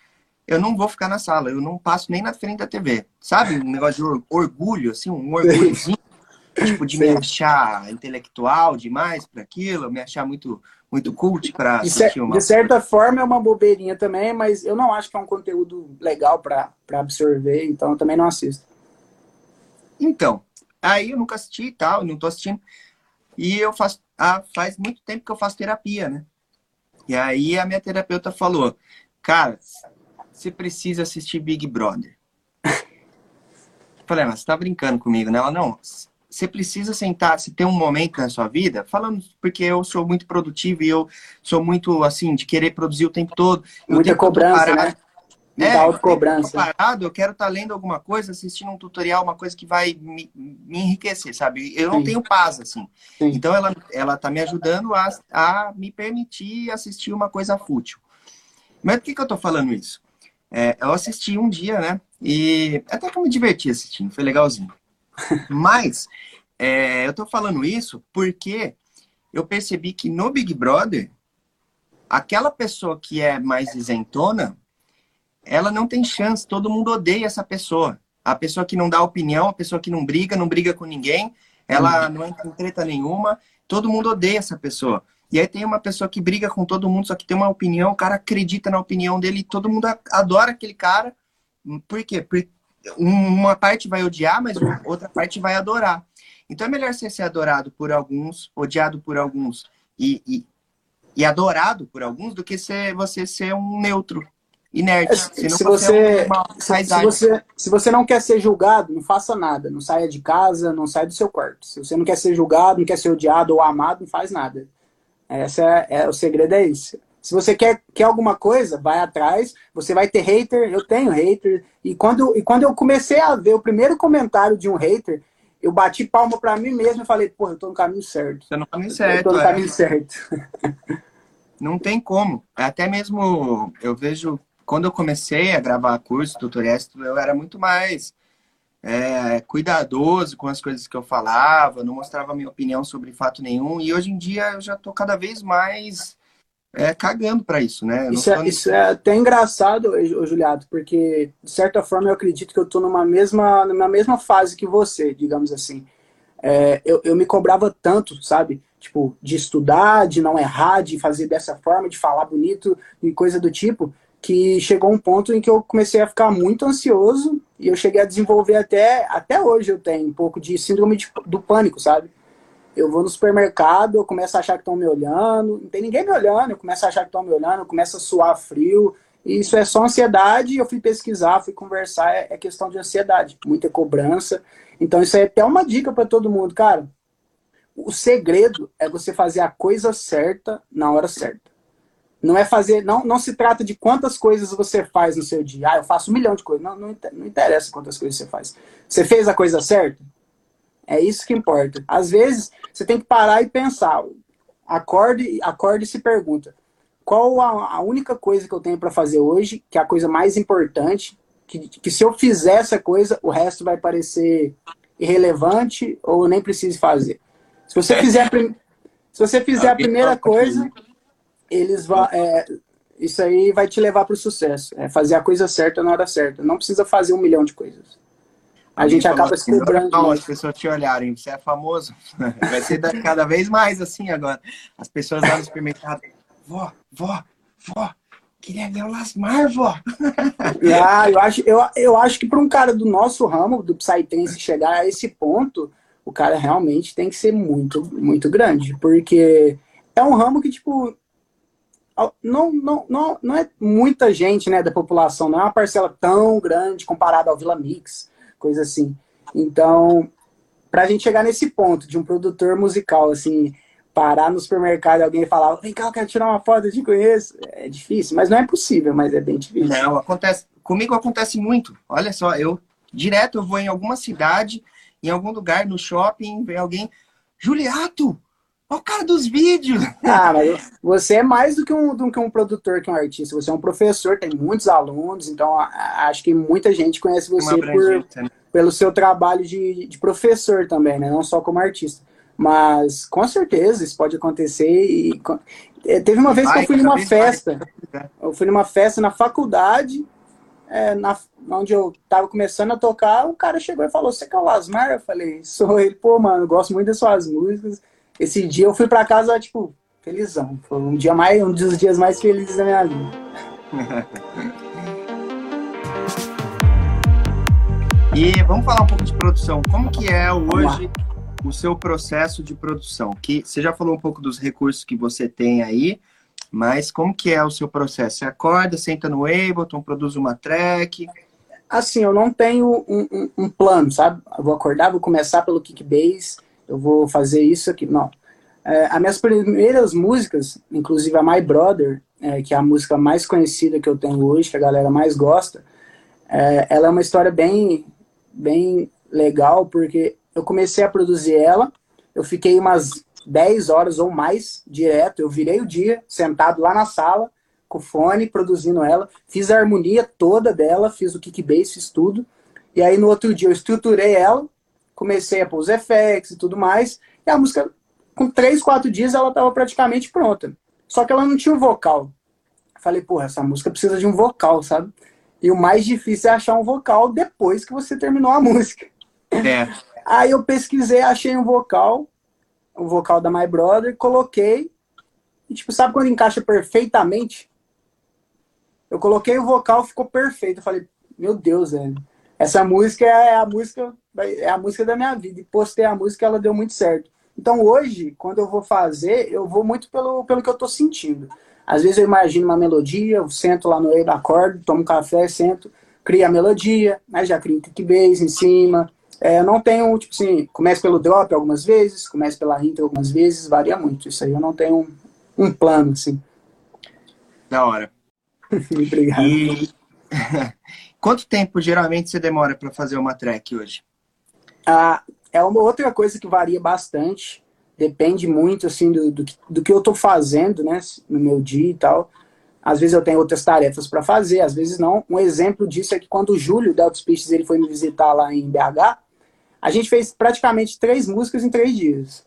eu não vou ficar na sala, eu não passo nem na frente da TV. Sabe? Um negócio de orgulho, assim, um orgulhozinho. tipo, de Sim. me achar intelectual demais para aquilo, me achar muito, muito cult para assistir uma... De certa forma é uma bobeirinha também, mas eu não acho que é um conteúdo legal para absorver, então eu também não assisto. Então, aí eu nunca assisti e tal, não tô assistindo. E eu faço ah, faz muito tempo que eu faço terapia, né? E aí a minha terapeuta falou, cara, você precisa assistir Big Brother. Falei, mas você tá brincando comigo, né? Ela, não, você precisa sentar, se tem um momento na sua vida, falando porque eu sou muito produtivo e eu sou muito, assim, de querer produzir o tempo todo. Muita cobrança, né? é, autocobrança. parado, eu quero estar tá lendo alguma coisa, assistindo um tutorial, uma coisa que vai me, me enriquecer, sabe? Eu não Sim. tenho paz, assim. Sim. Então, ela, ela tá me ajudando a, a me permitir assistir uma coisa fútil. Mas por que, que eu tô falando isso? É, eu assisti um dia, né? E até que eu me diverti assistindo, foi legalzinho. Mas, é, eu tô falando isso porque eu percebi que no Big Brother, aquela pessoa que é mais isentona, ela não tem chance, todo mundo odeia essa pessoa. A pessoa que não dá opinião, a pessoa que não briga, não briga com ninguém, ela uhum. não entra em treta nenhuma, todo mundo odeia essa pessoa. E aí tem uma pessoa que briga com todo mundo, só que tem uma opinião, o cara acredita na opinião dele e todo mundo adora aquele cara. Por quê? Uma parte vai odiar, mas outra parte vai adorar. Então é melhor você ser adorado por alguns, odiado por alguns e, e, e adorado por alguns do que ser, você ser um neutro inerte. É, se, você, se, se, você, se você não quer ser julgado, não faça nada. Não saia de casa, não saia do seu quarto. Se você não quer ser julgado, não quer ser odiado ou amado, não faz nada. Essa é, é o segredo é isso. Se você quer, quer alguma coisa, vai atrás. Você vai ter hater. Eu tenho hater. E quando, e quando eu comecei a ver o primeiro comentário de um hater, eu bati palma para mim mesmo e falei, pô, eu tô no caminho certo. Tô no caminho certo. Eu tô no é. caminho certo. Não tem como. Até mesmo eu vejo, quando eu comecei a gravar curso, tutoriais, eu era muito mais é, cuidadoso com as coisas que eu falava, não mostrava minha opinião sobre fato nenhum. E hoje em dia eu já tô cada vez mais é, cagando para isso, né? Isso é, isso é, até engraçado, Juliato, porque de certa forma eu acredito que eu tô numa mesma, numa mesma fase que você, digamos assim. É, eu, eu me cobrava tanto, sabe? Tipo, de estudar, de não errar, de fazer dessa forma, de falar bonito e coisa do tipo, que chegou um ponto em que eu comecei a ficar muito ansioso e eu cheguei a desenvolver até, até hoje eu tenho um pouco de síndrome de, do pânico, sabe? Eu vou no supermercado, eu começo a achar que estão me olhando, não tem ninguém me olhando, eu começo a achar que estão me olhando, eu começo a suar frio, e isso é só ansiedade, eu fui pesquisar, fui conversar, é, é questão de ansiedade, muita cobrança. Então isso é até uma dica para todo mundo, cara. O segredo é você fazer a coisa certa na hora certa. Não é fazer, não, não se trata de quantas coisas você faz no seu dia. Ah, eu faço um milhão de coisas. Não, não, não interessa quantas coisas você faz. Você fez a coisa certa? É isso que importa. Às vezes, você tem que parar e pensar. Acorde, acorde e se pergunta: qual a, a única coisa que eu tenho para fazer hoje, que é a coisa mais importante, que, que se eu fizer essa coisa, o resto vai parecer irrelevante ou nem preciso fazer. Se você fizer a, prim... se você fizer a primeira coisa, eles vão. É, isso aí vai te levar para o sucesso. É fazer a coisa certa na hora certa. Não precisa fazer um milhão de coisas a gente acaba se cobrando. Não, as pessoas te olharem, você é famoso. Vai ser cada vez mais assim agora. As pessoas lá no supermercado, vó, vó, vó, queria ver o Lasmar, vó. Ah, eu acho, eu, eu acho que para um cara do nosso ramo, do Psytrance, chegar a esse ponto, o cara realmente tem que ser muito, muito grande. Porque é um ramo que, tipo, não, não, não, não é muita gente né, da população, não é uma parcela tão grande comparada ao Vila Mix coisa assim. Então, para a gente chegar nesse ponto de um produtor musical, assim, parar no supermercado e alguém falar, vem cá, eu quero tirar uma foto, eu te conheço, é difícil, mas não é possível, mas é bem difícil. Não, acontece, comigo acontece muito. Olha só, eu direto eu vou em alguma cidade, em algum lugar, no shopping, vem alguém, Juliato, Olha o cara dos vídeos! Ah, mas você é mais do que, um, do que um produtor, que um artista. Você é um professor, tem muitos alunos, então acho que muita gente conhece você por, né? pelo seu trabalho de, de professor também, né? Não só como artista. Mas com certeza isso pode acontecer. E, é, teve uma vez que eu fui numa festa. Eu fui numa festa na faculdade, é, na, onde eu tava começando a tocar, o cara chegou e falou: Você quer o Lasmar? Eu falei: Sou ele, pô, mano, gosto muito das suas músicas esse dia eu fui para casa, tipo, felizão. Foi um dia mais, um dos dias mais felizes da minha vida. e vamos falar um pouco de produção. Como que é hoje o seu processo de produção? Que você já falou um pouco dos recursos que você tem aí, mas como que é o seu processo? Você acorda, senta no Ableton, produz uma track? Assim, eu não tenho um, um, um plano, sabe? Eu vou acordar, vou começar pelo Kickbase, eu vou fazer isso aqui. Não. É, as minhas primeiras músicas, inclusive a My Brother, é, que é a música mais conhecida que eu tenho hoje, que a galera mais gosta, é, ela é uma história bem, bem legal, porque eu comecei a produzir ela, eu fiquei umas 10 horas ou mais direto, eu virei o dia sentado lá na sala, com o fone, produzindo ela, fiz a harmonia toda dela, fiz o kick bass, fiz tudo, e aí no outro dia eu estruturei ela, comecei a pôr os effects e tudo mais. E a música, com três, quatro dias, ela estava praticamente pronta. Só que ela não tinha um vocal. Falei, porra, essa música precisa de um vocal, sabe? E o mais difícil é achar um vocal depois que você terminou a música. É. Aí eu pesquisei, achei um vocal, o um vocal da My Brother, coloquei. E, tipo, sabe quando encaixa perfeitamente? Eu coloquei o vocal, ficou perfeito. Eu falei, meu Deus, velho. Essa música é a música é a música da minha vida. E postei a música ela deu muito certo. Então hoje, quando eu vou fazer, eu vou muito pelo, pelo que eu tô sentindo. Às vezes eu imagino uma melodia, eu sento lá no meio do acorde, tomo um café, sento, crio a melodia, aí já crio um kick bass em cima. É, eu não tenho, tipo assim, começo pelo drop algumas vezes, começo pela intro algumas vezes, varia muito. Isso aí eu não tenho um, um plano, assim. Da hora. Obrigado. E... Quanto tempo geralmente você demora para fazer uma track hoje? Ah, é uma outra coisa que varia bastante. Depende muito, assim, do, do, do que eu estou fazendo, né? No meu dia e tal. Às vezes eu tenho outras tarefas para fazer, às vezes não. Um exemplo disso é que quando o Júlio da Speeches ele foi me visitar lá em BH, a gente fez praticamente três músicas em três dias.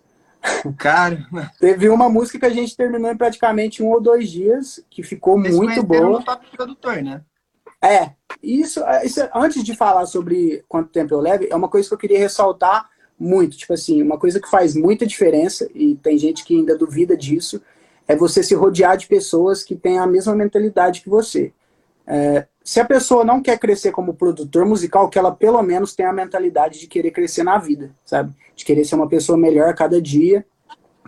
Cara, teve uma música que a gente terminou em praticamente um ou dois dias, que ficou Esse muito boa. Um top produtor, né? É, isso, isso, antes de falar sobre quanto tempo eu levo, é uma coisa que eu queria ressaltar muito. Tipo assim, uma coisa que faz muita diferença, e tem gente que ainda duvida disso, é você se rodear de pessoas que têm a mesma mentalidade que você. É, se a pessoa não quer crescer como produtor musical, que ela pelo menos tenha a mentalidade de querer crescer na vida, sabe? De querer ser uma pessoa melhor a cada dia,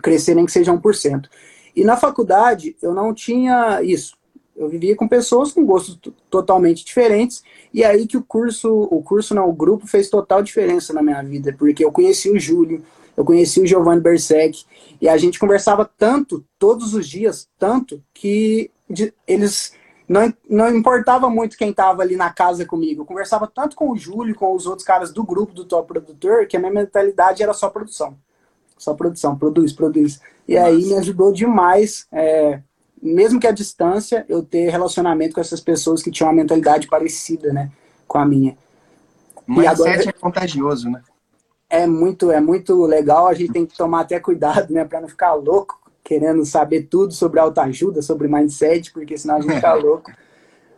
crescer nem que seja 1%. E na faculdade eu não tinha isso. Eu vivia com pessoas com gostos totalmente diferentes, e aí que o curso, o curso não, o grupo fez total diferença na minha vida, porque eu conheci o Júlio, eu conheci o Giovanni Bersec, e a gente conversava tanto, todos os dias, tanto, que eles não, não importava muito quem estava ali na casa comigo. Eu conversava tanto com o Júlio, com os outros caras do grupo do Top Produtor, que a minha mentalidade era só produção. Só produção, produz, produz. E Nossa. aí me ajudou demais é, mesmo que a distância, eu ter relacionamento com essas pessoas que tinham uma mentalidade parecida, né, com a minha. O e agora, é contagioso, né? É muito, é muito legal, a gente tem que tomar até cuidado, né, para não ficar louco, querendo saber tudo sobre autoajuda, sobre mindset, porque senão a gente fica louco.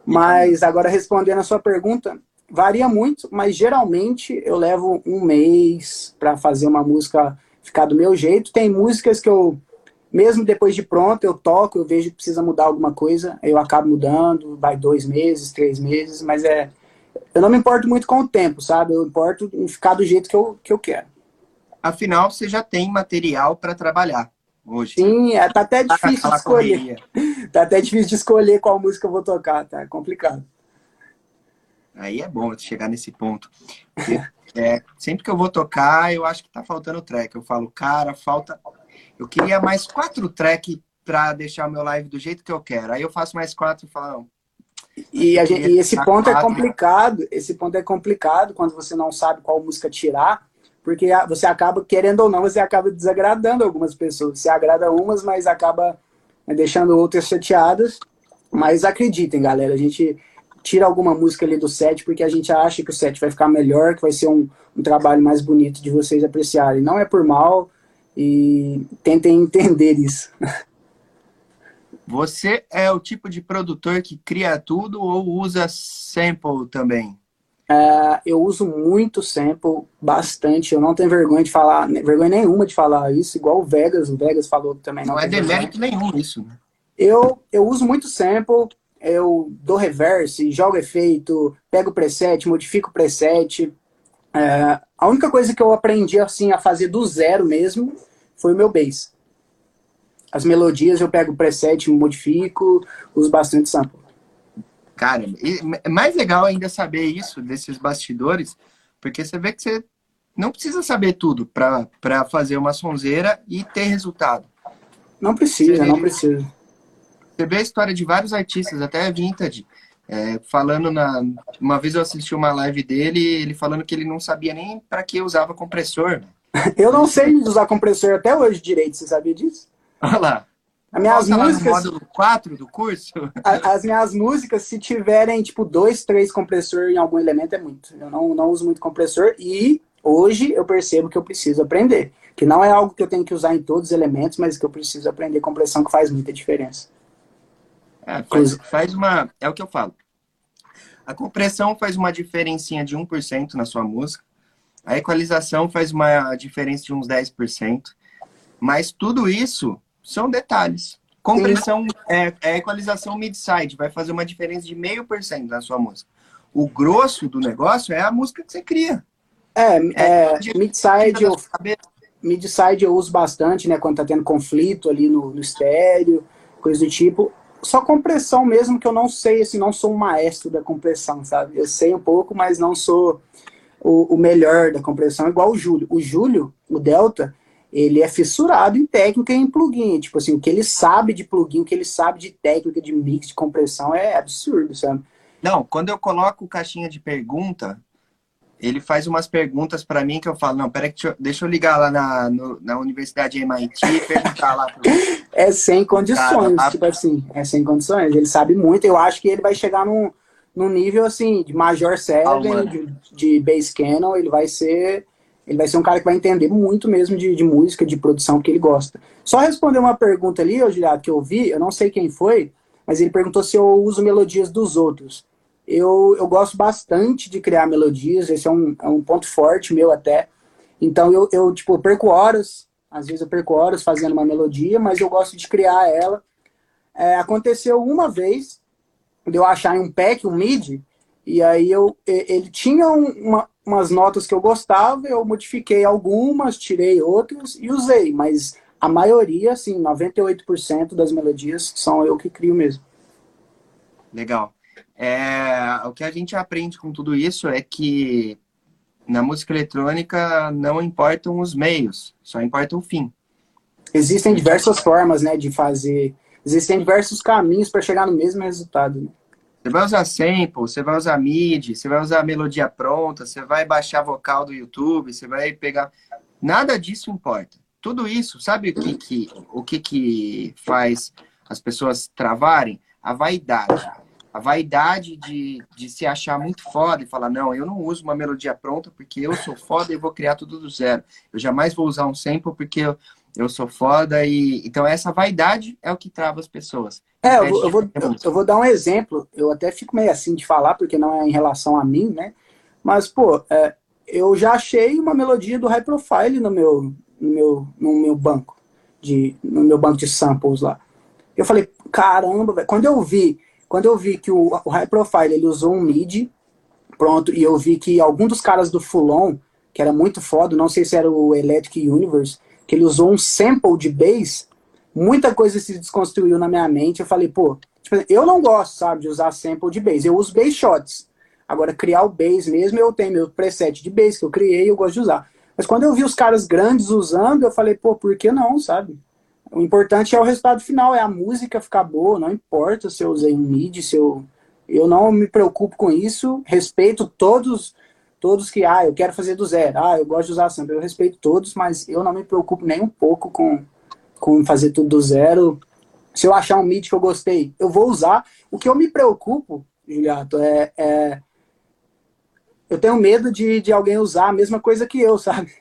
Mas agora respondendo a sua pergunta, varia muito, mas geralmente eu levo um mês para fazer uma música ficar do meu jeito. Tem músicas que eu mesmo depois de pronto, eu toco, eu vejo que precisa mudar alguma coisa, eu acabo mudando, vai dois meses, três meses, mas é. Eu não me importo muito com o tempo, sabe? Eu importo em ficar do jeito que eu, que eu quero. Afinal, você já tem material para trabalhar hoje. Sim, é, tá até difícil de escolher. Tá até difícil de escolher qual música eu vou tocar, tá? É complicado. Aí é bom chegar nesse ponto. Porque, é, sempre que eu vou tocar, eu acho que tá faltando track. Eu falo, cara, falta eu queria mais quatro tracks para deixar o meu live do jeito que eu quero. Aí eu faço mais quatro e falo, não. E, gente, e esse ponto é quatro. é complicado. Esse ponto é complicado quando você não sabe qual música tirar, porque você acaba, querendo ou não, você acaba desagradando algumas pessoas. Você agrada umas, mas acaba né, deixando outras chateadas. Mas acreditem, galera, a gente tira alguma música ali do set porque a gente acha que o set vai ficar melhor, que vai ser um, um trabalho mais bonito de vocês apreciarem. Não é por mal, e tentem entender isso. Você é o tipo de produtor que cria tudo ou usa sample também? Uh, eu uso muito sample, bastante. Eu não tenho vergonha de falar, vergonha nenhuma de falar isso, igual o Vegas. O Vegas falou também. Não, não é demérito nenhum isso. Né? Eu, eu uso muito sample, eu dou reverse, jogo efeito, pego preset, modifico preset. Uh, a única coisa que eu aprendi assim a fazer do zero mesmo foi o meu bass. As melodias eu pego o preset, modifico, uso bastante sample. Cara, é mais legal ainda saber isso desses bastidores, porque você vê que você não precisa saber tudo para fazer uma sonzeira e ter resultado. Não precisa, não precisa. Você vê a história de vários artistas, até vintage, é, falando na. Uma vez eu assisti uma live dele, ele falando que ele não sabia nem para que usava compressor. Eu não sei usar compressor até hoje direito, você sabia disso? Olha lá. As minhas Volta músicas. Lá no módulo 4 do curso? As minhas músicas, se tiverem, tipo, dois, três compressor em algum elemento, é muito. Eu não, não uso muito compressor e hoje eu percebo que eu preciso aprender. Que não é algo que eu tenho que usar em todos os elementos, mas que eu preciso aprender compressão, que faz muita diferença. É, faz, faz uma. É o que eu falo. A compressão faz uma diferencinha de 1% na sua música. A equalização faz uma diferença de uns 10%, mas tudo isso são detalhes. Compressão, é, é equalização mid-side, vai fazer uma diferença de meio por cento na sua música. O grosso do negócio é a música que você cria. É, é, é mid-side eu, mid eu uso bastante, né, quando tá tendo conflito ali no, no estéreo, coisa do tipo. Só compressão mesmo, que eu não sei, assim, não sou um maestro da compressão, sabe? Eu sei um pouco, mas não sou o, o melhor da compressão, igual o Júlio. O Júlio, o Delta, ele é fissurado em técnica e em plugin. Tipo assim, o que ele sabe de plugin, o que ele sabe de técnica, de mix, de compressão é absurdo, sabe? Não, quando eu coloco caixinha de pergunta, ele faz umas perguntas para mim que eu falo, não, peraí, deixa, eu ligar lá na, no, na Universidade MIT e perguntar lá. Pro... É sem condições, cara, tipo assim, é sem condições. Ele sabe muito, eu acho que ele vai chegar num, num nível, assim, de Major 7, de, de Bass Canon, ele vai ser... Ele vai ser um cara que vai entender muito mesmo de, de música, de produção, que ele gosta. Só responder uma pergunta ali, Giliado, que eu vi, eu não sei quem foi, mas ele perguntou se eu uso melodias dos outros eu, eu gosto bastante de criar melodias, esse é um, é um ponto forte meu até. Então eu, eu, tipo, eu perco horas, às vezes eu perco horas fazendo uma melodia, mas eu gosto de criar ela. É, aconteceu uma vez de eu achar em um pack, um MIDI, e aí eu, ele tinha uma, umas notas que eu gostava, eu modifiquei algumas, tirei outras e usei, mas a maioria, assim, 98% das melodias são eu que crio mesmo. Legal. É, o que a gente aprende com tudo isso é que na música eletrônica não importam os meios, só importa o fim. Existem diversas formas né, de fazer, existem diversos caminhos para chegar no mesmo resultado. Né? Você vai usar sample, você vai usar MIDI, você vai usar melodia pronta, você vai baixar vocal do YouTube, você vai pegar. Nada disso importa. Tudo isso, sabe o que, que, o que, que faz as pessoas travarem? A vaidade a vaidade de, de se achar muito foda e falar, não, eu não uso uma melodia pronta porque eu sou foda e vou criar tudo do zero. Eu jamais vou usar um sample porque eu, eu sou foda e... Então essa vaidade é o que trava as pessoas. É, eu, eu, vou, eu, eu, vou dar um exemplo. Eu até fico meio assim de falar porque não é em relação a mim, né? Mas, pô, é, eu já achei uma melodia do High Profile no meu, no meu, no meu banco. De, no meu banco de samples lá. Eu falei, caramba, velho. Quando eu vi quando eu vi que o, o High Profile ele usou um MIDI, pronto, e eu vi que algum dos caras do Fulon, que era muito foda, não sei se era o Electric Universe, que ele usou um sample de bass, muita coisa se desconstruiu na minha mente. Eu falei, pô, tipo, eu não gosto, sabe, de usar sample de bass. Eu uso bass shots. Agora, criar o bass mesmo, eu tenho meu preset de bass que eu criei eu gosto de usar. Mas quando eu vi os caras grandes usando, eu falei, pô, por que não, sabe? O importante é o resultado final, é a música ficar boa, não importa se eu usei um MIDI, se eu. Eu não me preocupo com isso, respeito todos todos que, ah, eu quero fazer do zero, ah, eu gosto de usar sample, eu respeito todos, mas eu não me preocupo nem um pouco com, com fazer tudo do zero. Se eu achar um MIDI que eu gostei, eu vou usar. O que eu me preocupo, Juliato, é, é eu tenho medo de, de alguém usar a mesma coisa que eu, sabe?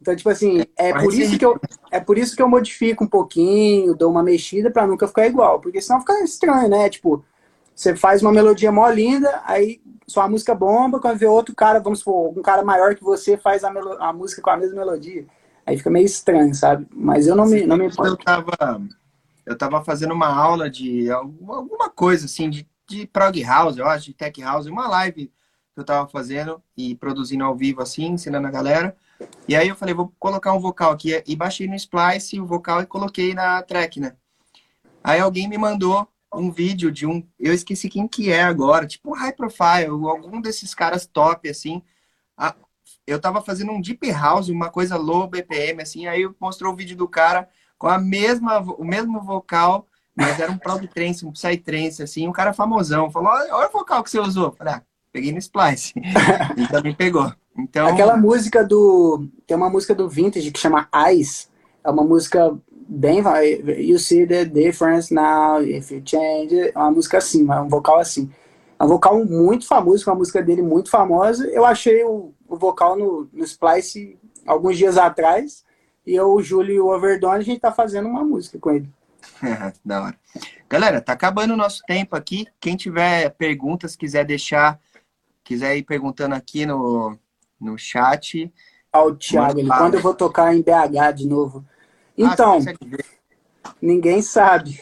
Então, tipo assim, é por, isso que eu, é por isso que eu modifico um pouquinho, dou uma mexida para nunca ficar igual. Porque senão fica estranho, né? Tipo, você faz uma melodia mó linda, aí sua música bomba, quando vê outro cara, vamos supor, um cara maior que você faz a, a música com a mesma melodia. Aí fica meio estranho, sabe? Mas eu não me, não me importo. Eu tava, eu tava fazendo uma aula de alguma coisa, assim, de, de prog house, eu acho, de tech house, uma live que eu tava fazendo e produzindo ao vivo, assim, ensinando a galera. E aí eu falei, vou colocar um vocal aqui. E baixei no Splice o vocal e coloquei na track, né? Aí alguém me mandou um vídeo de um. Eu esqueci quem que é agora, tipo high profile, algum desses caras top, assim. Eu tava fazendo um deep house, uma coisa low BPM, assim. Aí mostrou o vídeo do cara com a mesma, o mesmo vocal, mas era um prog trance, um psytrance, assim. Um cara famosão. Falou: olha o vocal que você usou. Falei, ah, peguei no Splice. e também pegou. Então... Aquela música do. Tem uma música do Vintage que chama Ice. É uma música bem. You see the difference now, if you change. É uma música assim, um vocal assim. É um vocal muito famoso, uma música dele muito famosa. Eu achei o, o vocal no, no Splice alguns dias atrás. E eu, o Júlio e o Overdone, a gente tá fazendo uma música com ele. da hora. Galera, tá acabando o nosso tempo aqui. Quem tiver perguntas, quiser deixar, quiser ir perguntando aqui no, no chat. Ao Thiago, ele, quando eu vou tocar em BH de novo. Ah, então, ah, ninguém sabe.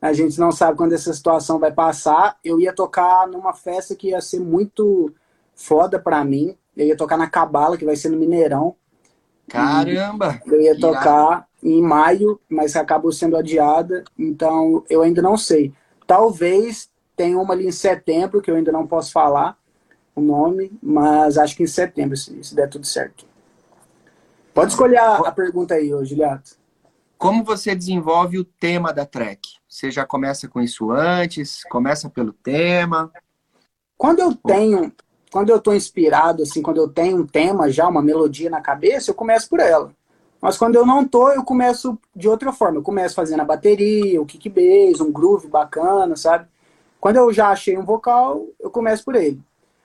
A gente não sabe quando essa situação vai passar. Eu ia tocar numa festa que ia ser muito foda para mim. Eu ia tocar na Cabala, que vai ser no Mineirão. Caramba! Eu ia tocar em maio, mas acabou sendo adiada. Então, eu ainda não sei. Talvez tenha uma ali em setembro, que eu ainda não posso falar o nome, mas acho que em setembro, se, se der tudo certo. Pode escolher a, pergunta aí, ô, Giliato. Como você desenvolve o tema da track? Você já começa com isso antes? Começa pelo tema? Quando eu tenho, quando eu tô inspirado, assim, quando eu tenho um tema já, uma melodia na cabeça, eu começo por ela. Mas quando eu não tô, eu começo de outra forma. Eu começo fazendo a bateria, o kick bass, um groove bacana, sabe? Quando eu já achei um vocal, eu começo por ele.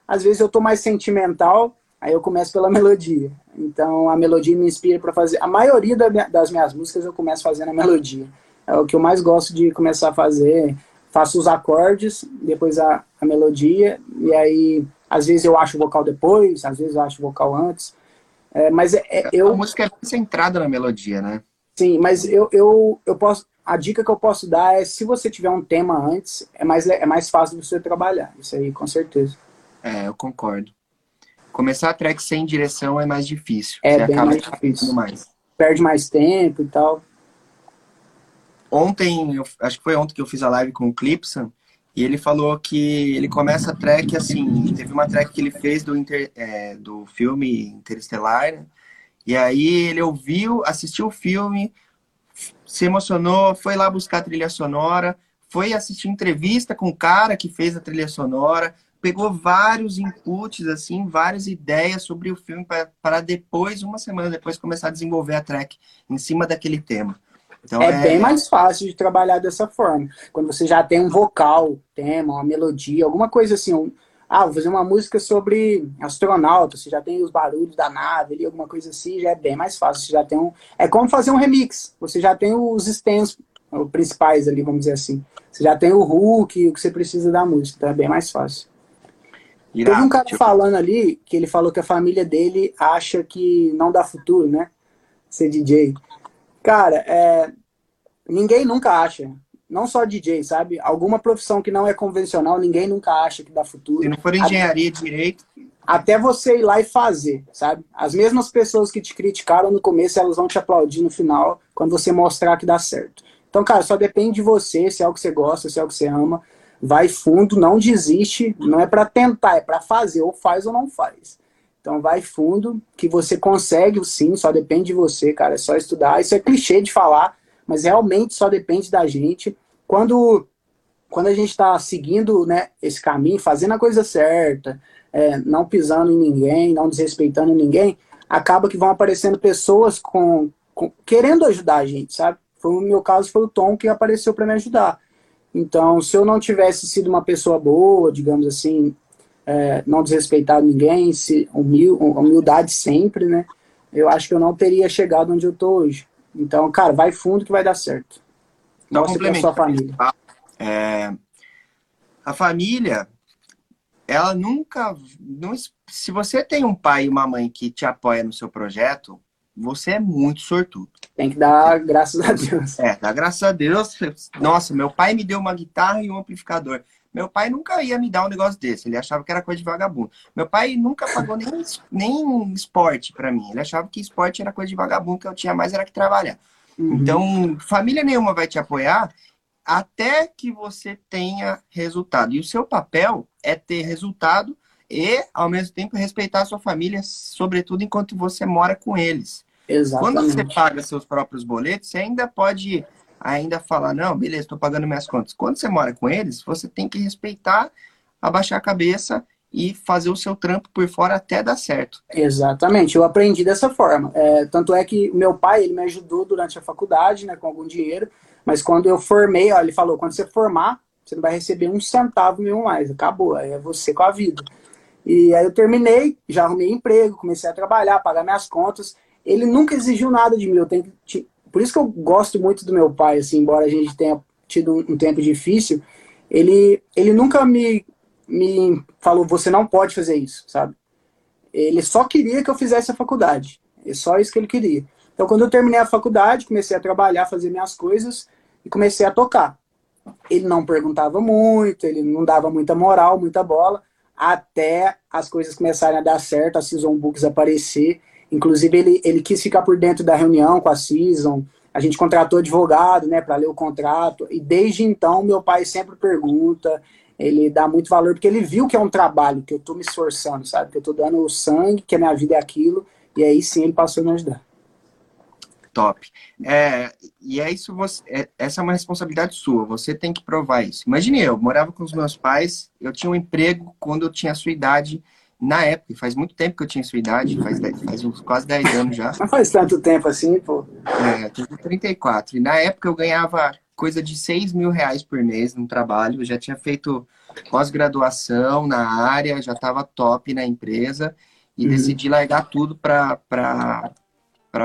Às vezes eu tô mais sentimental, aí eu começo pela melodia. Então a melodia me inspira para fazer. A maioria das minhas músicas eu começo fazendo a melodia. É o que eu mais gosto de começar a fazer. Faço os acordes, depois a, a melodia, e aí às vezes eu acho o vocal depois, às vezes eu acho o vocal antes. É, mas é, é, eu... A música é centrada na melodia, né? Sim, mas eu, eu, eu posso. A dica que eu posso dar é se você tiver um tema antes, é mais, é mais fácil você trabalhar. Isso aí, com certeza. É, eu concordo. Começar a track sem direção é mais difícil. É você bem mais difícil. Mais. Perde mais tempo e tal. Ontem, eu, acho que foi ontem que eu fiz a live com o Clipson, e ele falou que ele começa a track assim. Teve uma track que ele fez do, inter, é, do filme Interestelar. E aí ele ouviu, assistiu o filme, se emocionou, foi lá buscar a trilha sonora, foi assistir entrevista com o cara que fez a trilha sonora, pegou vários inputs, assim, várias ideias sobre o filme para depois, uma semana depois, começar a desenvolver a track em cima daquele tema. Então, é, é, bem mais fácil de trabalhar dessa forma. Quando você já tem um vocal, tema, uma melodia, alguma coisa assim. Um, ah, vou fazer uma música sobre astronauta, você já tem os barulhos da nave ali, alguma coisa assim, já é bem mais fácil. Você já tem um. É como fazer um remix. Você já tem os stems principais ali, vamos dizer assim. Você já tem o hook, o que você precisa da música, então é bem mais fácil. Irado. Teve um cara falando ali que ele falou que a família dele acha que não dá futuro, né? Ser DJ. Cara, é, ninguém nunca acha. Não só DJ, sabe? Alguma profissão que não é convencional, ninguém nunca acha que dá futuro. Se não for engenharia, até, direito. Até você ir lá e fazer, sabe? As mesmas pessoas que te criticaram no começo, elas vão te aplaudir no final, quando você mostrar que dá certo. Então, cara, só depende de você, se é o que você gosta, se é o que você ama. Vai fundo, não desiste. Não é para tentar, é para fazer. Ou faz ou não faz. Então vai fundo, que você consegue sim, só depende de você, cara. É só estudar. Isso é clichê de falar, mas realmente só depende da gente. Quando, quando a gente está seguindo né, esse caminho, fazendo a coisa certa, é, não pisando em ninguém, não desrespeitando ninguém, acaba que vão aparecendo pessoas com, com querendo ajudar a gente, sabe? Foi o meu caso, foi o Tom que apareceu para me ajudar. Então, se eu não tivesse sido uma pessoa boa, digamos assim, é, não desrespeitar ninguém, se humil, humildade sempre, né? Eu acho que eu não teria chegado onde eu tô hoje. Então, cara, vai fundo que vai dar certo. Não complementa. Sua família. É, a família, ela nunca. Não, se você tem um pai e uma mãe que te apoia no seu projeto, você é muito sortudo. Tem que dar graças a Deus. É, dá graças a Deus. Nossa, meu pai me deu uma guitarra e um amplificador. Meu pai nunca ia me dar um negócio desse. Ele achava que era coisa de vagabundo. Meu pai nunca pagou nem, nem esporte para mim. Ele achava que esporte era coisa de vagabundo, que eu tinha mais era que trabalhar. Uhum. Então, família nenhuma vai te apoiar até que você tenha resultado. E o seu papel é ter resultado e, ao mesmo tempo, respeitar a sua família, sobretudo enquanto você mora com eles. Exatamente. Quando você paga seus próprios boletos, você ainda pode ainda falar, não, beleza, estou pagando minhas contas. Quando você mora com eles, você tem que respeitar, abaixar a cabeça e fazer o seu trampo por fora até dar certo. Exatamente, eu aprendi dessa forma. É, tanto é que meu pai, ele me ajudou durante a faculdade, né, com algum dinheiro, mas quando eu formei, ó, ele falou, quando você formar, você não vai receber um centavo nenhum mais, acabou, aí é você com a vida. E aí eu terminei, já arrumei emprego, comecei a trabalhar, pagar minhas contas. Ele nunca exigiu nada de mim, eu tenho que por isso que eu gosto muito do meu pai, assim, embora a gente tenha tido um, tempo difícil, ele, ele nunca me, me falou, você não pode fazer isso, sabe? Ele só queria que eu fizesse a faculdade. É só isso que ele queria. Então, quando eu terminei a faculdade, comecei a trabalhar, fazer minhas coisas e comecei a tocar. Ele não perguntava muito, ele não dava muita moral, muita bola, até as coisas começarem a dar certo, a Season Books aparecer Inclusive, ele, ele quis ficar por dentro da reunião com a Season. A gente contratou advogado, né, para ler o contrato. E desde então, meu pai sempre pergunta. Ele dá muito valor, porque ele viu que é um trabalho, que eu estou me esforçando, sabe? Que eu estou dando o sangue, que a minha vida é aquilo. E aí sim ele passou a me ajudar. Top. É, e é isso, você, é, essa é uma responsabilidade sua, você tem que provar isso. Imagine eu, morava com os meus pais, eu tinha um emprego quando eu tinha a sua idade, na época, faz muito tempo que eu tinha sua idade, faz, faz uns quase 10 anos já. Não faz tanto tempo assim, pô. É, eu tenho 34. E na época eu ganhava coisa de 6 mil reais por mês no trabalho. Eu já tinha feito pós-graduação na área, já estava top na empresa e uhum. decidi largar tudo para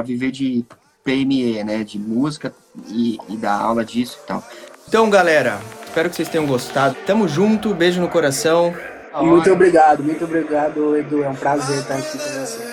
viver de PME, né? De música e, e dar aula disso e tal. Então, galera, espero que vocês tenham gostado. Tamo junto, beijo no coração. Muito obrigado, muito obrigado, Edu. É um prazer estar aqui com você.